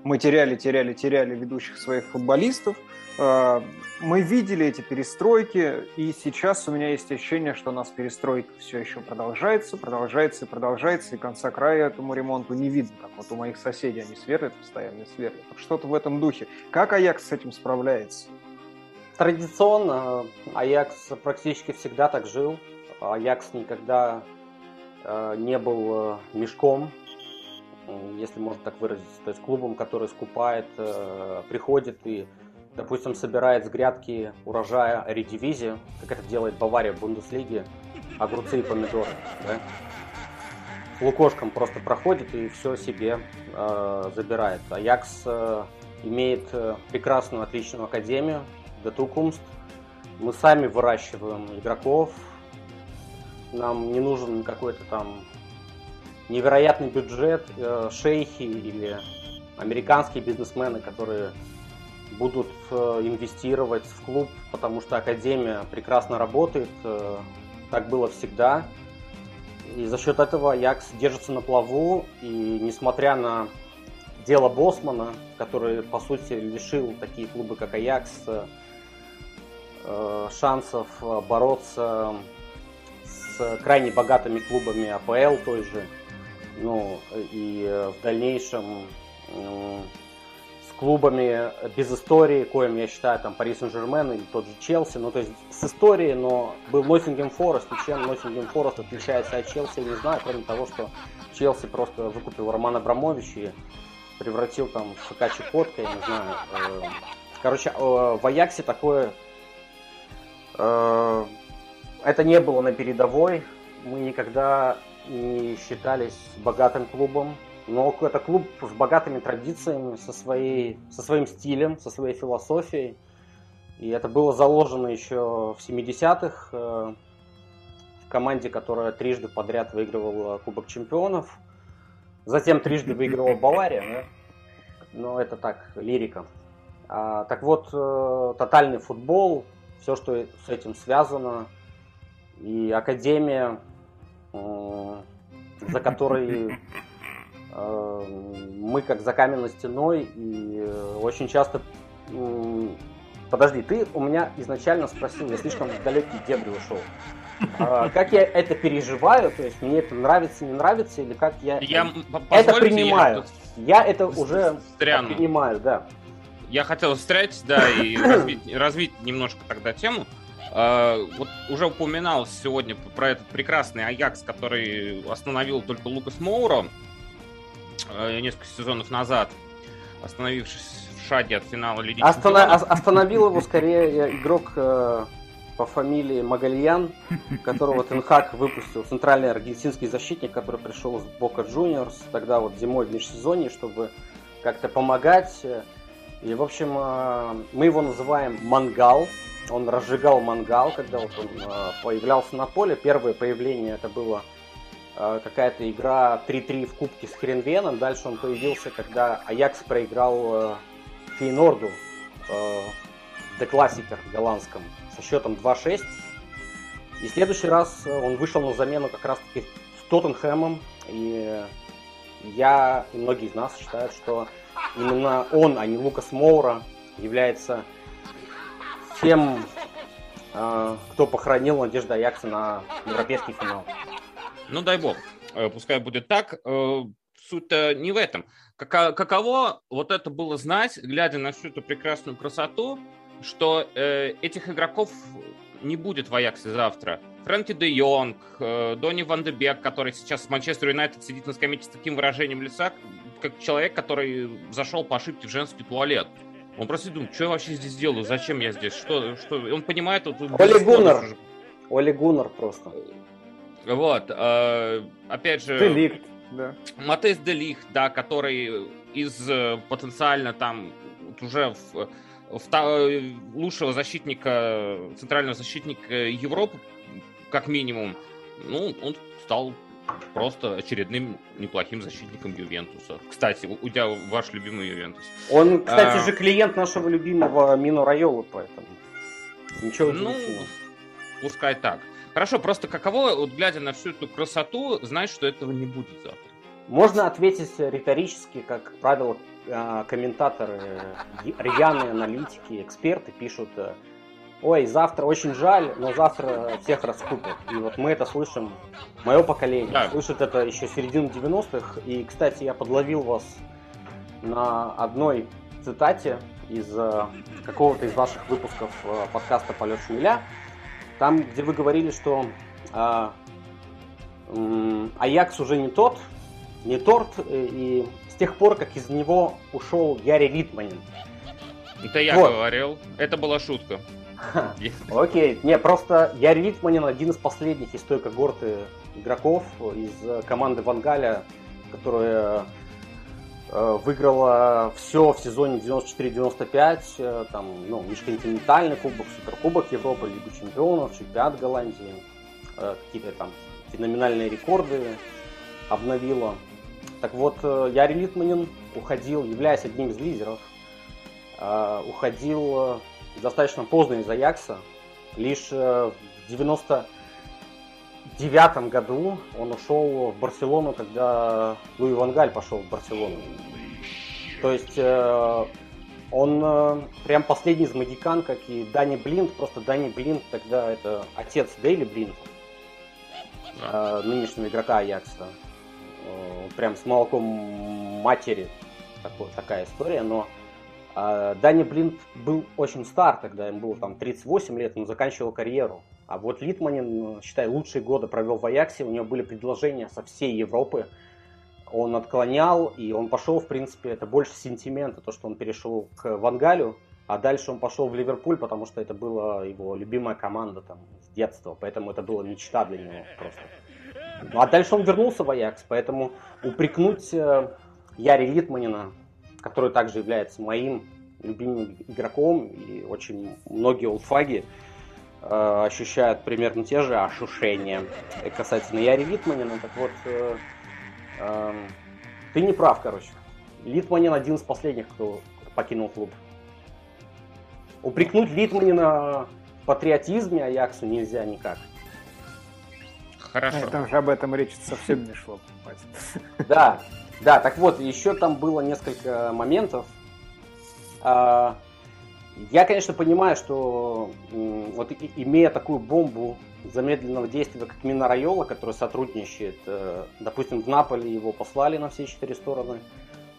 Мы теряли, теряли, теряли ведущих своих футболистов. А, мы видели эти перестройки, и сейчас у меня есть ощущение, что у нас перестройка все еще продолжается, продолжается и продолжается, и конца края этому ремонту не видно, как вот у моих соседей они сверлят постоянно, сверлят. Что-то в этом духе. Как Аякс с этим справляется? Традиционно Аякс практически всегда так жил. Аякс никогда Э, не был э, мешком, если можно так выразиться, то есть клубом, который скупает, э, приходит и, допустим, собирает с грядки урожая редивизии, как это делает Бавария в Бундеслиге, огурцы и помидоры. Да? Лукошком просто проходит и все себе э, забирает. Аякс э, имеет прекрасную, отличную академию, Детукумст. Мы сами выращиваем игроков, нам не нужен какой-то там невероятный бюджет, э, шейхи или американские бизнесмены, которые будут э, инвестировать в клуб, потому что Академия прекрасно работает, э, так было всегда. И за счет этого Якс держится на плаву, и несмотря на дело Босмана, который, по сути, лишил такие клубы, как Аякс, шансов бороться с крайне богатыми клубами АПЛ той же, ну, и э, в дальнейшем с клубами без истории, коим я считаю там Пари Сен-Жермен или тот же Челси, ну то есть с историей, но был Ноттингем Форест, и чем Ноттингем Форест отличается от Челси, я не знаю, кроме того, что Челси просто выкупил Романа Абрамович и превратил там в ФК Чукотка, я не знаю. Э, короче, э, в Аяксе такое это не было на передовой. Мы никогда не считались богатым клубом. Но это клуб с богатыми традициями, со, своей, со своим стилем, со своей философией. И это было заложено еще в 70-х э, в команде, которая трижды подряд выигрывала Кубок Чемпионов. Затем трижды выигрывала Бавария. Но это так, лирика. А, так вот, э, тотальный футбол, все, что с этим связано – и Академия, за которой э, мы как за каменной стеной, и э, очень часто... Подожди, ты у меня изначально спросил, я слишком в далекие дебри ушел. А, как я это переживаю, то есть мне это нравится, не нравится, или как я, я это принимаю. Я, я это уже принимаю, да. Я хотел встрять, да, и развить, развить немножко тогда тему. А, вот уже упоминал сегодня про этот прекрасный Аякс, который остановил только Лукас Моуро э, несколько сезонов назад, остановившись в шаге от финала Лиги Остана... Остановил его скорее игрок э, по фамилии Магальян, которого Тенхак выпустил, центральный аргентинский защитник, который пришел с Бока Джуниорс, тогда вот зимой в межсезонье, чтобы как-то помогать И, в общем, э, мы его называем мангал. Он разжигал мангал, когда вот он э, появлялся на поле. Первое появление это было э, какая-то игра 3-3 в кубке с Херенвеном. Дальше он появился, когда Аякс проиграл Фейнорду в Classicer голландском со счетом 2-6. И в следующий раз он вышел на замену как раз-таки с Тоттенхэмом. И я и многие из нас считают, что именно он, а не Лукас Моура, является тем, э, кто похоронил надежду Аякса на европейский финал. Ну, дай бог. Э, пускай будет так. Э, суть-то не в этом. Каково вот это было знать, глядя на всю эту прекрасную красоту, что этих игроков не будет в Аяксе завтра. Фрэнки де Йонг, Донни Ван де Бек, который сейчас с Манчестер Юнайтед сидит на скамейке с таким выражением лица, как человек, который зашел по ошибке в женский туалет. Он просто думает, что я вообще здесь делаю, зачем я здесь, что, что... Он понимает... Вот, Оли Гуннер. Оли Гуннер просто. Вот, э, опять же... Деликт, да. Матес Деликт, да, который из э, потенциально там уже в, в, лучшего защитника, центрального защитника Европы, как минимум, ну, он стал просто очередным неплохим защитником Ювентуса. Кстати, у тебя ваш любимый Ювентус. Он, кстати а... же, клиент нашего любимого Мино Райола, поэтому ничего Ну, пускай так. Хорошо, просто каково, вот глядя на всю эту красоту, знать, что этого не будет завтра? Можно ответить риторически, как правило, а, комментаторы, рьяные аналитики, эксперты пишут э, ой, завтра очень жаль, но завтра всех раскупят. И вот мы это слышим, мое поколение да. слышит это еще середину 90-х. И, кстати, я подловил вас на одной цитате из э, какого-то из ваших выпусков э, подкаста «Полет шмеля», там, где вы говорили, что э, Аякс уже не тот, не торт, и с тех пор, как из него ушел Яри Литманин. Это я вот. говорил, это была шутка. Окей. Не, просто я Ритманин один из последних из той когорты игроков из команды Вангаля, которая э, выиграла все в сезоне 94-95, э, там, ну, межконтинентальный кубок, суперкубок Европы, Лигу чемпионов, чемпионат Голландии, э, какие-то там феноменальные рекорды обновила. Так вот, Яри Литманин уходил, являясь одним из лидеров, уходил достаточно поздно из Аякса. Лишь э, в 99 году он ушел в Барселону, когда Луи Вангаль пошел в Барселону. То есть э, он э, прям последний из магикан, как и Дани Блинт. Просто Дани Блинт тогда это отец Дейли Блинта, нынешнего игрока Аякса. Прям с молоком матери такой, такая история, но а, Дани Блинт был очень стар тогда, ему было там 38 лет, он заканчивал карьеру. А вот Литманин, считай, лучшие годы провел в Аяксе, у него были предложения со всей Европы. Он отклонял, и он пошел, в принципе, это больше сентимента, то, что он перешел к Вангалю, а дальше он пошел в Ливерпуль, потому что это была его любимая команда там с детства, поэтому это была мечта для него просто. Ну, а дальше он вернулся в Аякс, поэтому упрекнуть э, Яри Литманина который также является моим любимым игроком, и очень многие олдфаги э, ощущают примерно те же ощущения касательно Яри Витманина. Так вот, э, э, ты не прав, короче. Литманин один из последних, кто покинул клуб. Упрекнуть Литманина в патриотизме Аяксу нельзя никак. Хорошо. Это уже об этом речь совсем не шло. Да, да, так вот, еще там было несколько моментов. А, я, конечно, понимаю, что вот имея такую бомбу замедленного действия, как Мина Райола, который сотрудничает, э, допустим, в Наполе его послали на все четыре стороны,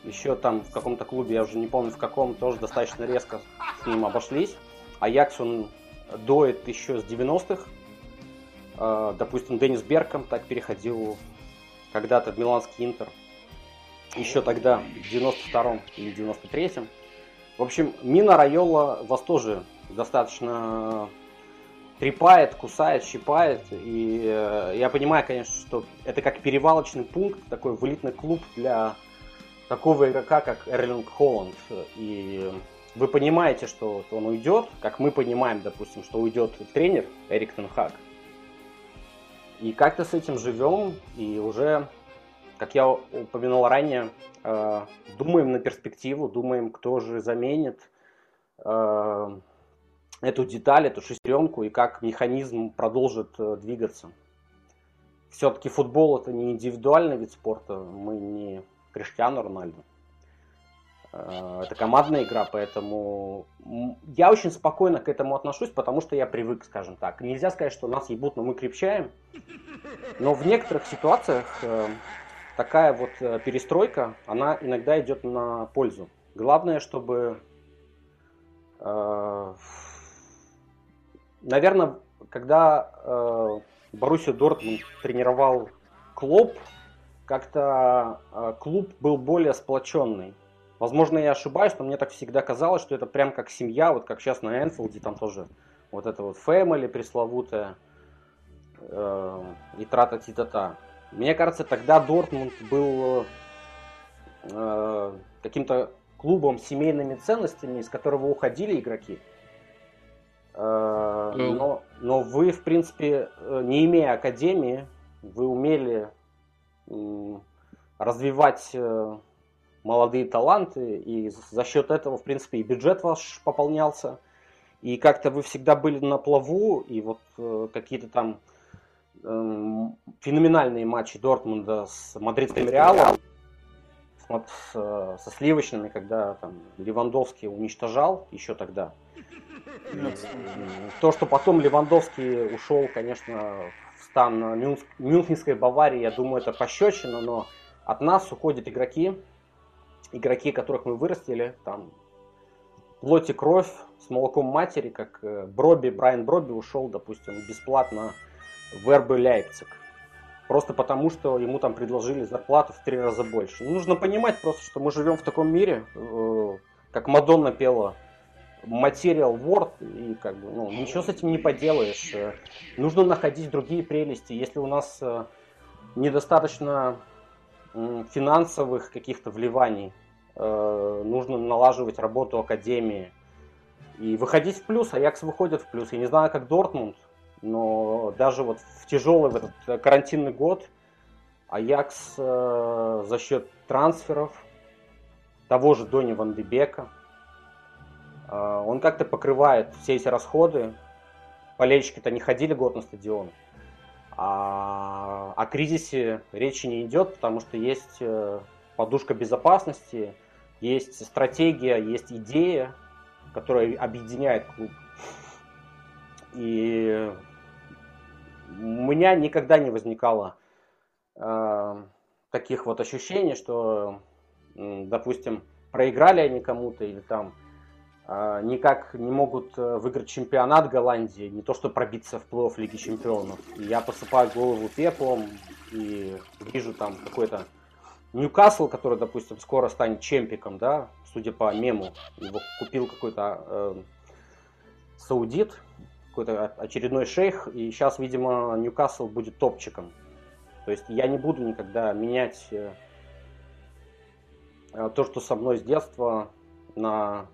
еще там в каком-то клубе, я уже не помню в каком, тоже достаточно резко с ним обошлись. Аякс он доет еще с 90-х. А, допустим, Денис Берком так переходил когда-то в Миланский Интер еще тогда, в 92-м или 93-м. В общем, Мина Райола вас тоже достаточно трепает, кусает, щипает. И э, я понимаю, конечно, что это как перевалочный пункт, такой вылитный клуб для такого игрока, как Эрлинг Холланд, и вы понимаете, что он уйдет, как мы понимаем, допустим, что уйдет тренер Эрик Тенхак. И как-то с этим живем, и уже, как я упомянул ранее, э, думаем на перспективу, думаем, кто же заменит э, эту деталь, эту шестеренку, и как механизм продолжит э, двигаться. Все-таки футбол это не индивидуальный вид спорта, мы не Криштиану Рональду. Это командная игра, поэтому я очень спокойно к этому отношусь, потому что я привык, скажем так. Нельзя сказать, что нас ебут, но мы крепчаем. Но в некоторых ситуациях такая вот э, перестройка, она иногда идет на пользу. Главное, чтобы, наверное, когда Боруссия Дортмунд тренировал Клоп, как-то клуб был более сплоченный Возможно, я ошибаюсь, но мне так всегда казалось, что это прям как семья, вот как сейчас на Энфилде, там тоже вот это вот family пресловутая э, и трата титата. Мне кажется, тогда Дортмунд был э, каким-то клубом с семейными ценностями, из которого уходили игроки. Э, но, но вы, в принципе, э, не имея академии, вы умели э, развивать э, молодые таланты, и за счет этого, в принципе, и бюджет ваш пополнялся, и как-то вы всегда были на плаву, и вот э, какие-то там феноменальные матчи Дортмунда с мадридским Реалом, с, с, со сливочными, когда там Левандовский уничтожал еще тогда. То, что потом Левандовский ушел, конечно, в стан Мюнхенской Баварии, я думаю, это пощечина, но от нас уходят игроки, игроки, которых мы вырастили, там, плоть и кровь с молоком матери, как э, Броби, Брайан Броби ушел, допустим, бесплатно в РБ Ляйпциг. Просто потому, что ему там предложили зарплату в три раза больше. нужно понимать просто, что мы живем в таком мире, э, как Мадонна пела, материал Word, и как бы, ну, ничего с этим не поделаешь. Э, нужно находить другие прелести. Если у нас недостаточно финансовых каких-то вливаний Э, нужно налаживать работу академии и выходить в плюс. Аякс выходит в плюс. Я не знаю, как Дортмунд, но даже вот в тяжелый в этот карантинный год Аякс э, за счет трансферов того же Дони Ван Дебека, э, он как-то покрывает все эти расходы. Болельщики-то не ходили год на стадион. А о кризисе речи не идет, потому что есть э, подушка безопасности, есть стратегия, есть идея, которая объединяет клуб. И у меня никогда не возникало э, таких вот ощущений, что, допустим, проиграли они кому-то или там э, никак не могут э, выиграть чемпионат Голландии, не то что пробиться в плей-офф Лиги Чемпионов. И я посыпаю голову пеплом и вижу там какой-то Ньюкасл, который, допустим, скоро станет чемпиком, да, судя по мему, его купил какой-то э, саудит, какой-то очередной шейх, и сейчас, видимо, Ньюкасл будет топчиком. То есть я не буду никогда менять э, э то, что со мной с детства, на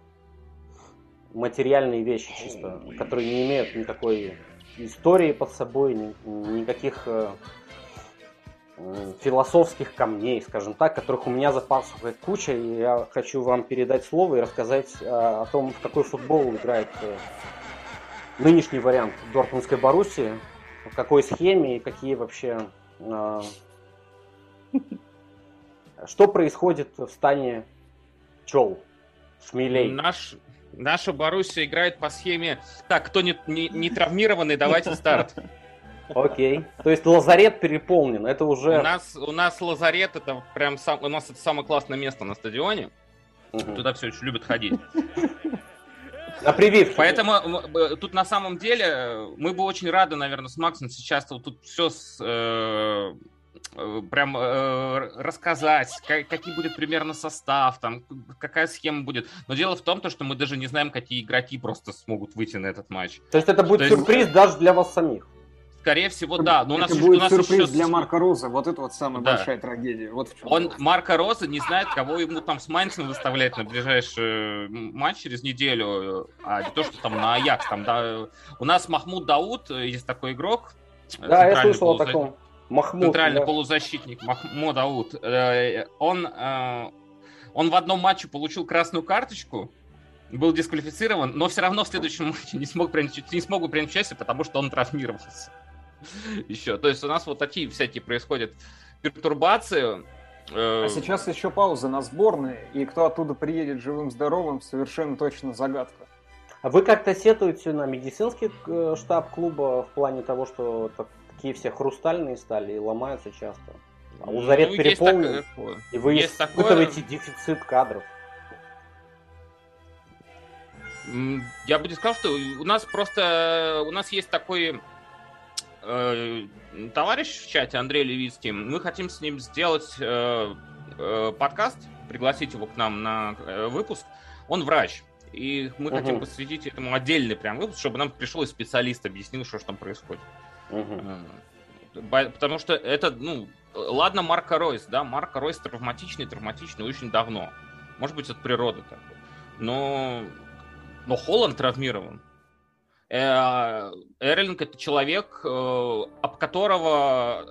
материальные вещи чисто, которые не имеют никакой истории под собой, ни, никаких э, философских камней, скажем так, которых у меня запасов куча, и я хочу вам передать слово и рассказать о том, в какой футбол играет нынешний вариант Дортмундской Боруссии, в какой схеме и какие вообще... Э, что происходит в стане чел, шмелей? Наш, наша Боруссия играет по схеме «Так, кто не, не, не травмированный, давайте старт». Окей. То есть лазарет переполнен. Это уже. У нас, у нас лазарет это прям сам, у нас это самое классное место на стадионе. Угу. Туда все очень любят ходить. На прививке. Поэтому тут на самом деле мы бы очень рады, наверное, с Максом сейчас тут все с, э, э, прям э, рассказать, как, какие будет примерно состав, там, какая схема будет. Но дело в том, то, что мы даже не знаем, какие игроки просто смогут выйти на этот матч. То есть это будет то сюрприз есть... даже для вас самих Скорее всего, да. Но у нас, будет у нас сюрприз еще... для Марка Роза. Вот это вот самая да. большая трагедия. Вот в чем Он, Марка Роза не знает, кого ему там с Майнцем выставлять на ближайший матч через неделю, а не то, что там на Аякс. Там, да. У нас Махмуд Дауд, есть такой игрок. Да, я слышал о таком. Махмуд, центральный да. полузащитник Махмуд Дауд. Э, он, э, он в одном матче получил красную карточку, был дисквалифицирован, но все равно в следующем матче не смог принять, не смог принять участие, потому что он травмировался. Еще. То есть у нас вот такие всякие происходят пертурбации. Э, а сейчас еще пауза на сборные, и кто оттуда приедет живым-здоровым, совершенно точно загадка. А вы как-то сетуете на медицинский штаб клуба в плане того, что такие все хрустальные стали и ломаются часто. А лазарет ну, переполнен, такое, и вы есть испытываете такое... дефицит кадров. Я бы не сказал, что у нас просто у нас есть такой э, товарищ в чате Андрей Левицкий. Мы хотим с ним сделать э, э, подкаст, пригласить его к нам на э, выпуск. Он врач. И мы угу. хотим посвятить этому отдельный прям выпуск, чтобы нам пришел специалист, объяснил, что же там происходит. Угу. Потому что это, ну, ладно, Марка Ройс, да, Марка Ройс травматичный, травматичный очень давно. Может быть, от природы такой. Но, но Холланд травмирован. Э, Эрлинг это человек, э, об которого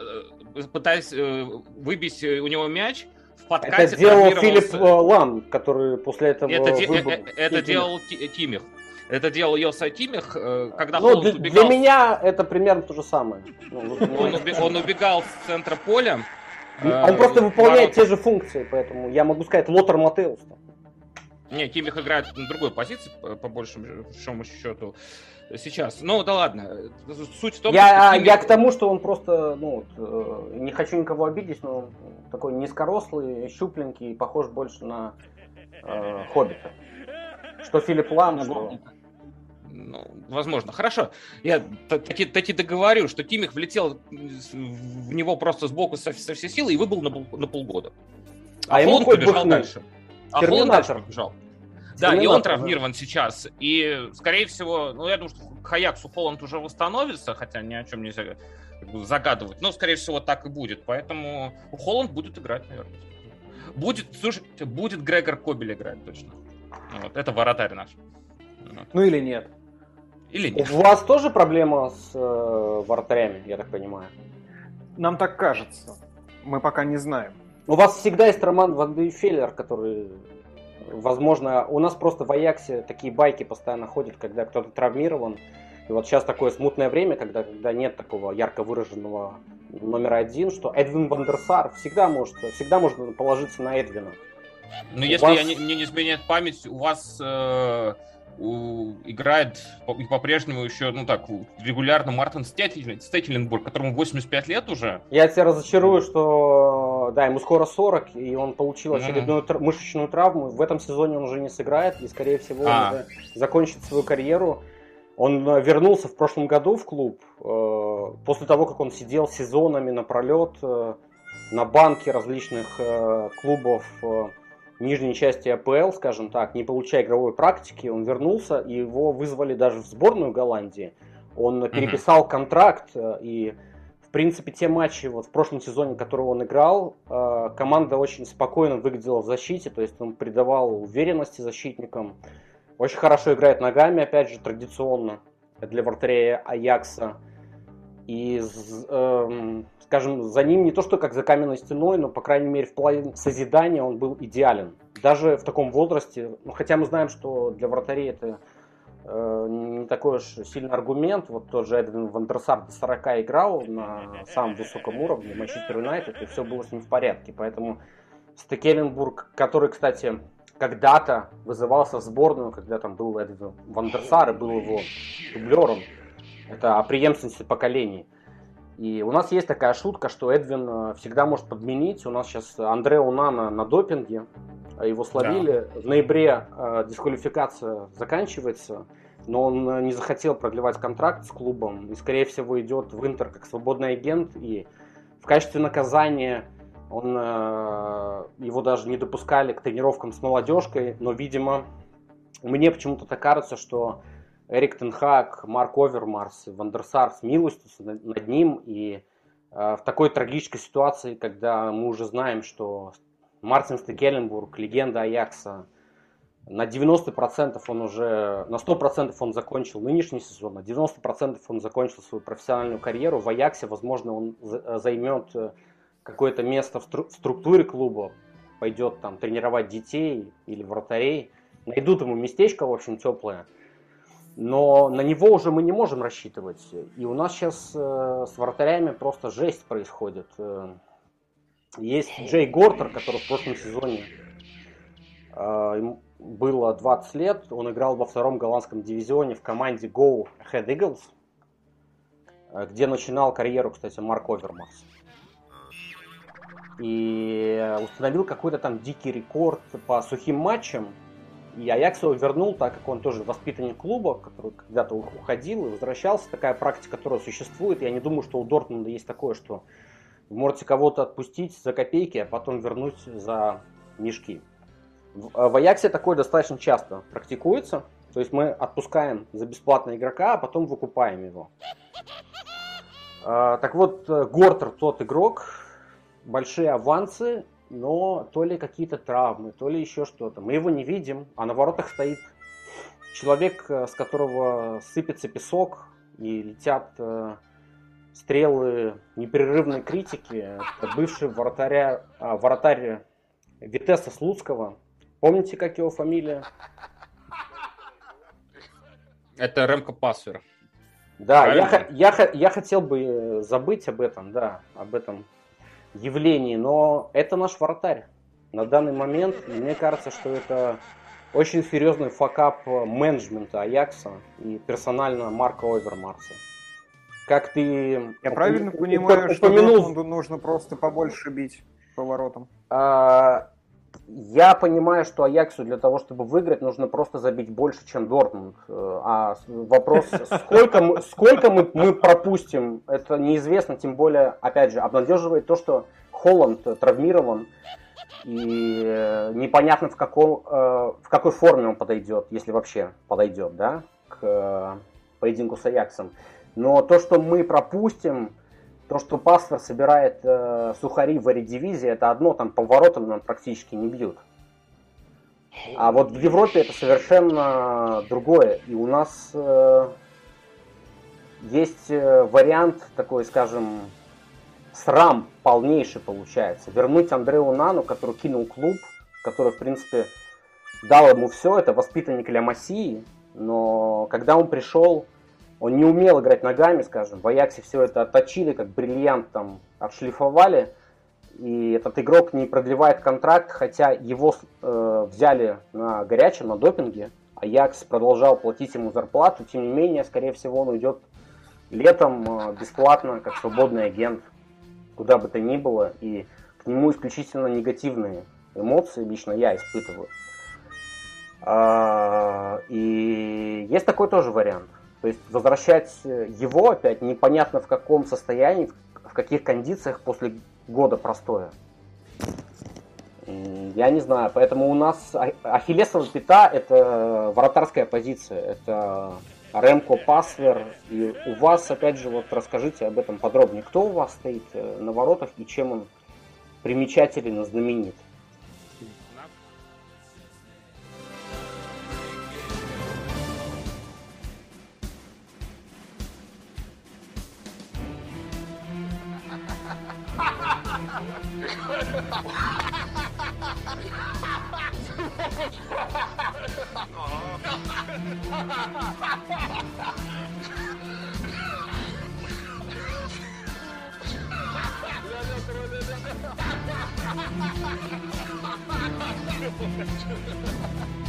пытаясь выбить у него мяч, в подкате Это сделал Филипп Лам, который после этого Это, выбор... это, это делал Тимих. Это делал Йоса Кимих, э, когда ну, Холланд убегал... Для меня это примерно то же самое. Ну, он, уби... он убегал с центра поля. Он э, просто выполняет те же функции, поэтому я могу сказать Лотер Матеус. Не, Кимих играет на другой позиции, по большому счету, сейчас. Ну, да ладно. Суть в том, я, что Кимих... Я к тому, что он просто, ну, э, не хочу никого обидеть, но он такой низкорослый, щупленький, похож больше на э, Хоббита. Что Филипп Лам, что... Ну, возможно. Хорошо. Я таки, таки договорю, что Кимих влетел в него просто сбоку со, со всей силы и выбыл на, на полгода. А, а ему побежал бухнуть. дальше. А Холланд дальше побежал. Да, и он травмирован да. сейчас. И, скорее всего, ну, я думаю, что Хаяксу Холланд уже восстановится, хотя ни о чем нельзя как бы, загадывать. Но, скорее всего, так и будет. Поэтому Холланд будет играть, наверное. Будет, слушайте, будет Грегор Кобель играть точно. Вот, это воротарь наш. Вот. Ну или нет. Или нет. У вас тоже проблема с э, вратарями, я так понимаю? Нам так кажется. Мы пока не знаем. У вас всегда есть Роман Вайденфеллер, который, возможно, у нас просто в Аяксе такие байки постоянно ходят, когда кто-то травмирован. И вот сейчас такое смутное время, когда, когда нет такого ярко выраженного номера один, что Эдвин Вандерсар всегда может, всегда можно положиться на Эдвина. Ну, если вас... я не, мне не изменяет память, у вас э, играет и по-прежнему еще, ну так, регулярно Мартин Стетеленбург, которому 85 лет уже. Я тебя разочарую, что да, ему скоро 40, и он получил очередную mm-hmm. мышечную травму. В этом сезоне он уже не сыграет, и, скорее всего, а. он закончит свою карьеру. Он э, вернулся в прошлом году в клуб, э, после того, как он сидел сезонами напролет э, на банке различных э, клубов э, нижней части АПЛ, скажем так, не получая игровой практики, он вернулся, и его вызвали даже в сборную Голландии. Он переписал mm-hmm. контракт, э, и, в принципе, те матчи вот в прошлом сезоне, которые он играл, э, команда очень спокойно выглядела в защите, то есть он придавал уверенности защитникам. Очень хорошо играет ногами, опять же, традиционно для вратаря Аякса. И, эм, скажем, за ним не то что как за каменной стеной, но, по крайней мере, в плане созидания он был идеален. Даже в таком возрасте, ну, хотя мы знаем, что для вратарей это э, не такой уж сильный аргумент. Вот тот же Эдвин Вандерсар до 40 играл на самом высоком уровне Манчестер Юнайтед, и все было с ним в порядке. Поэтому Стекеленбург, который, кстати, когда-то вызывался в сборную, когда там был Эдвин Вандерсар и был его дублером, это о преемственности поколений. И у нас есть такая шутка, что Эдвин э, всегда может подменить. У нас сейчас Андре Унана на допинге. Его словили. Да. В ноябре э, дисквалификация заканчивается. Но он э, не захотел продлевать контракт с клубом. И, скорее всего, идет в Интер как свободный агент. И в качестве наказания он, э, его даже не допускали к тренировкам с молодежкой. Но, видимо, мне почему-то так кажется, что Эрик Тенхак, Марк Овермарс, Вандерсар смилостился над ним. И э, в такой трагической ситуации, когда мы уже знаем, что Мартин Стекеленбург, легенда Аякса, на 90% он уже, на 100% он закончил нынешний сезон, на 90% он закончил свою профессиональную карьеру. В Аяксе, возможно, он займет э, какое-то место в структуре клуба, пойдет там тренировать детей или вратарей. Найдут ему местечко, в общем, теплое. Но на него уже мы не можем рассчитывать. И у нас сейчас э, с вратарями просто жесть происходит. Э, есть Джей Гортер, который в прошлом сезоне э, было 20 лет. Он играл во втором голландском дивизионе в команде Go Head Eagles, э, где начинал карьеру, кстати, Марк Овермарс. И установил какой-то там дикий рекорд по сухим матчам и Аякс его вернул, так как он тоже воспитанник клуба, который когда-то уходил и возвращался. Такая практика, которая существует. Я не думаю, что у Дортмунда есть такое, что вы можете кого-то отпустить за копейки, а потом вернуть за мешки. В э, Аяксе такое достаточно часто практикуется. То есть мы отпускаем за бесплатно игрока, а потом выкупаем его. А, так вот, э, Гортер тот игрок, большие авансы, но то ли какие-то травмы, то ли еще что-то. Мы его не видим, а на воротах стоит человек, э, с которого сыпется песок и летят э, стрелы непрерывной критики. Это бывший вратаря, а, вратарь Витеса Слуцкого. Помните, как его фамилия? Это Ремко Пассер. Да, я, я, я хотел бы забыть об этом, да, об этом явлений, но это наш вратарь. На данный момент, мне кажется, что это очень серьезный факап менеджмента Аякса и персонально Марка Овермарса. Как ты... Я правильно понимаю, что Дортмунду нужно просто побольше бить поворотом? А, я понимаю, что Аяксу для того, чтобы выиграть, нужно просто забить больше, чем Дортмунд. Э, а вопрос, сколько мы, сколько мы, мы пропустим, это неизвестно. Тем более, опять же, обнадеживает то, что Холланд травмирован. И э, непонятно, в, каком, э, в какой форме он подойдет, если вообще подойдет, да, к поединку с Аяксом. Но то, что мы пропустим, то, что Паспор собирает э, сухари в дивизии, это одно, там по воротам нам практически не бьют. А вот в Европе это совершенно другое. И у нас э, есть э, вариант такой, скажем, срам полнейший получается. Вернуть Андреу Нану, который кинул клуб, который, в принципе, дал ему все, это воспитанник Ля Массии, но когда он пришел, он не умел играть ногами, скажем. В Аяксе все это отточили, как бриллиант там отшлифовали. И этот игрок не продлевает контракт, хотя его э, взяли на горячем, на допинге. Аякс продолжал платить ему зарплату. Тем не менее, скорее всего, он уйдет летом э, бесплатно, как свободный агент, куда бы то ни было. И к нему исключительно негативные эмоции лично я испытываю. А, и есть такой тоже вариант. То есть возвращать его опять непонятно в каком состоянии, в каких кондициях после года простоя. Я не знаю, поэтому у нас Ахиллесова пята – это вратарская позиция, это Ремко Пасвер. И у вас, опять же, вот расскажите об этом подробнее. Кто у вас стоит э, на воротах и чем он примечателен и знаменит? Ha ha ha ha ha!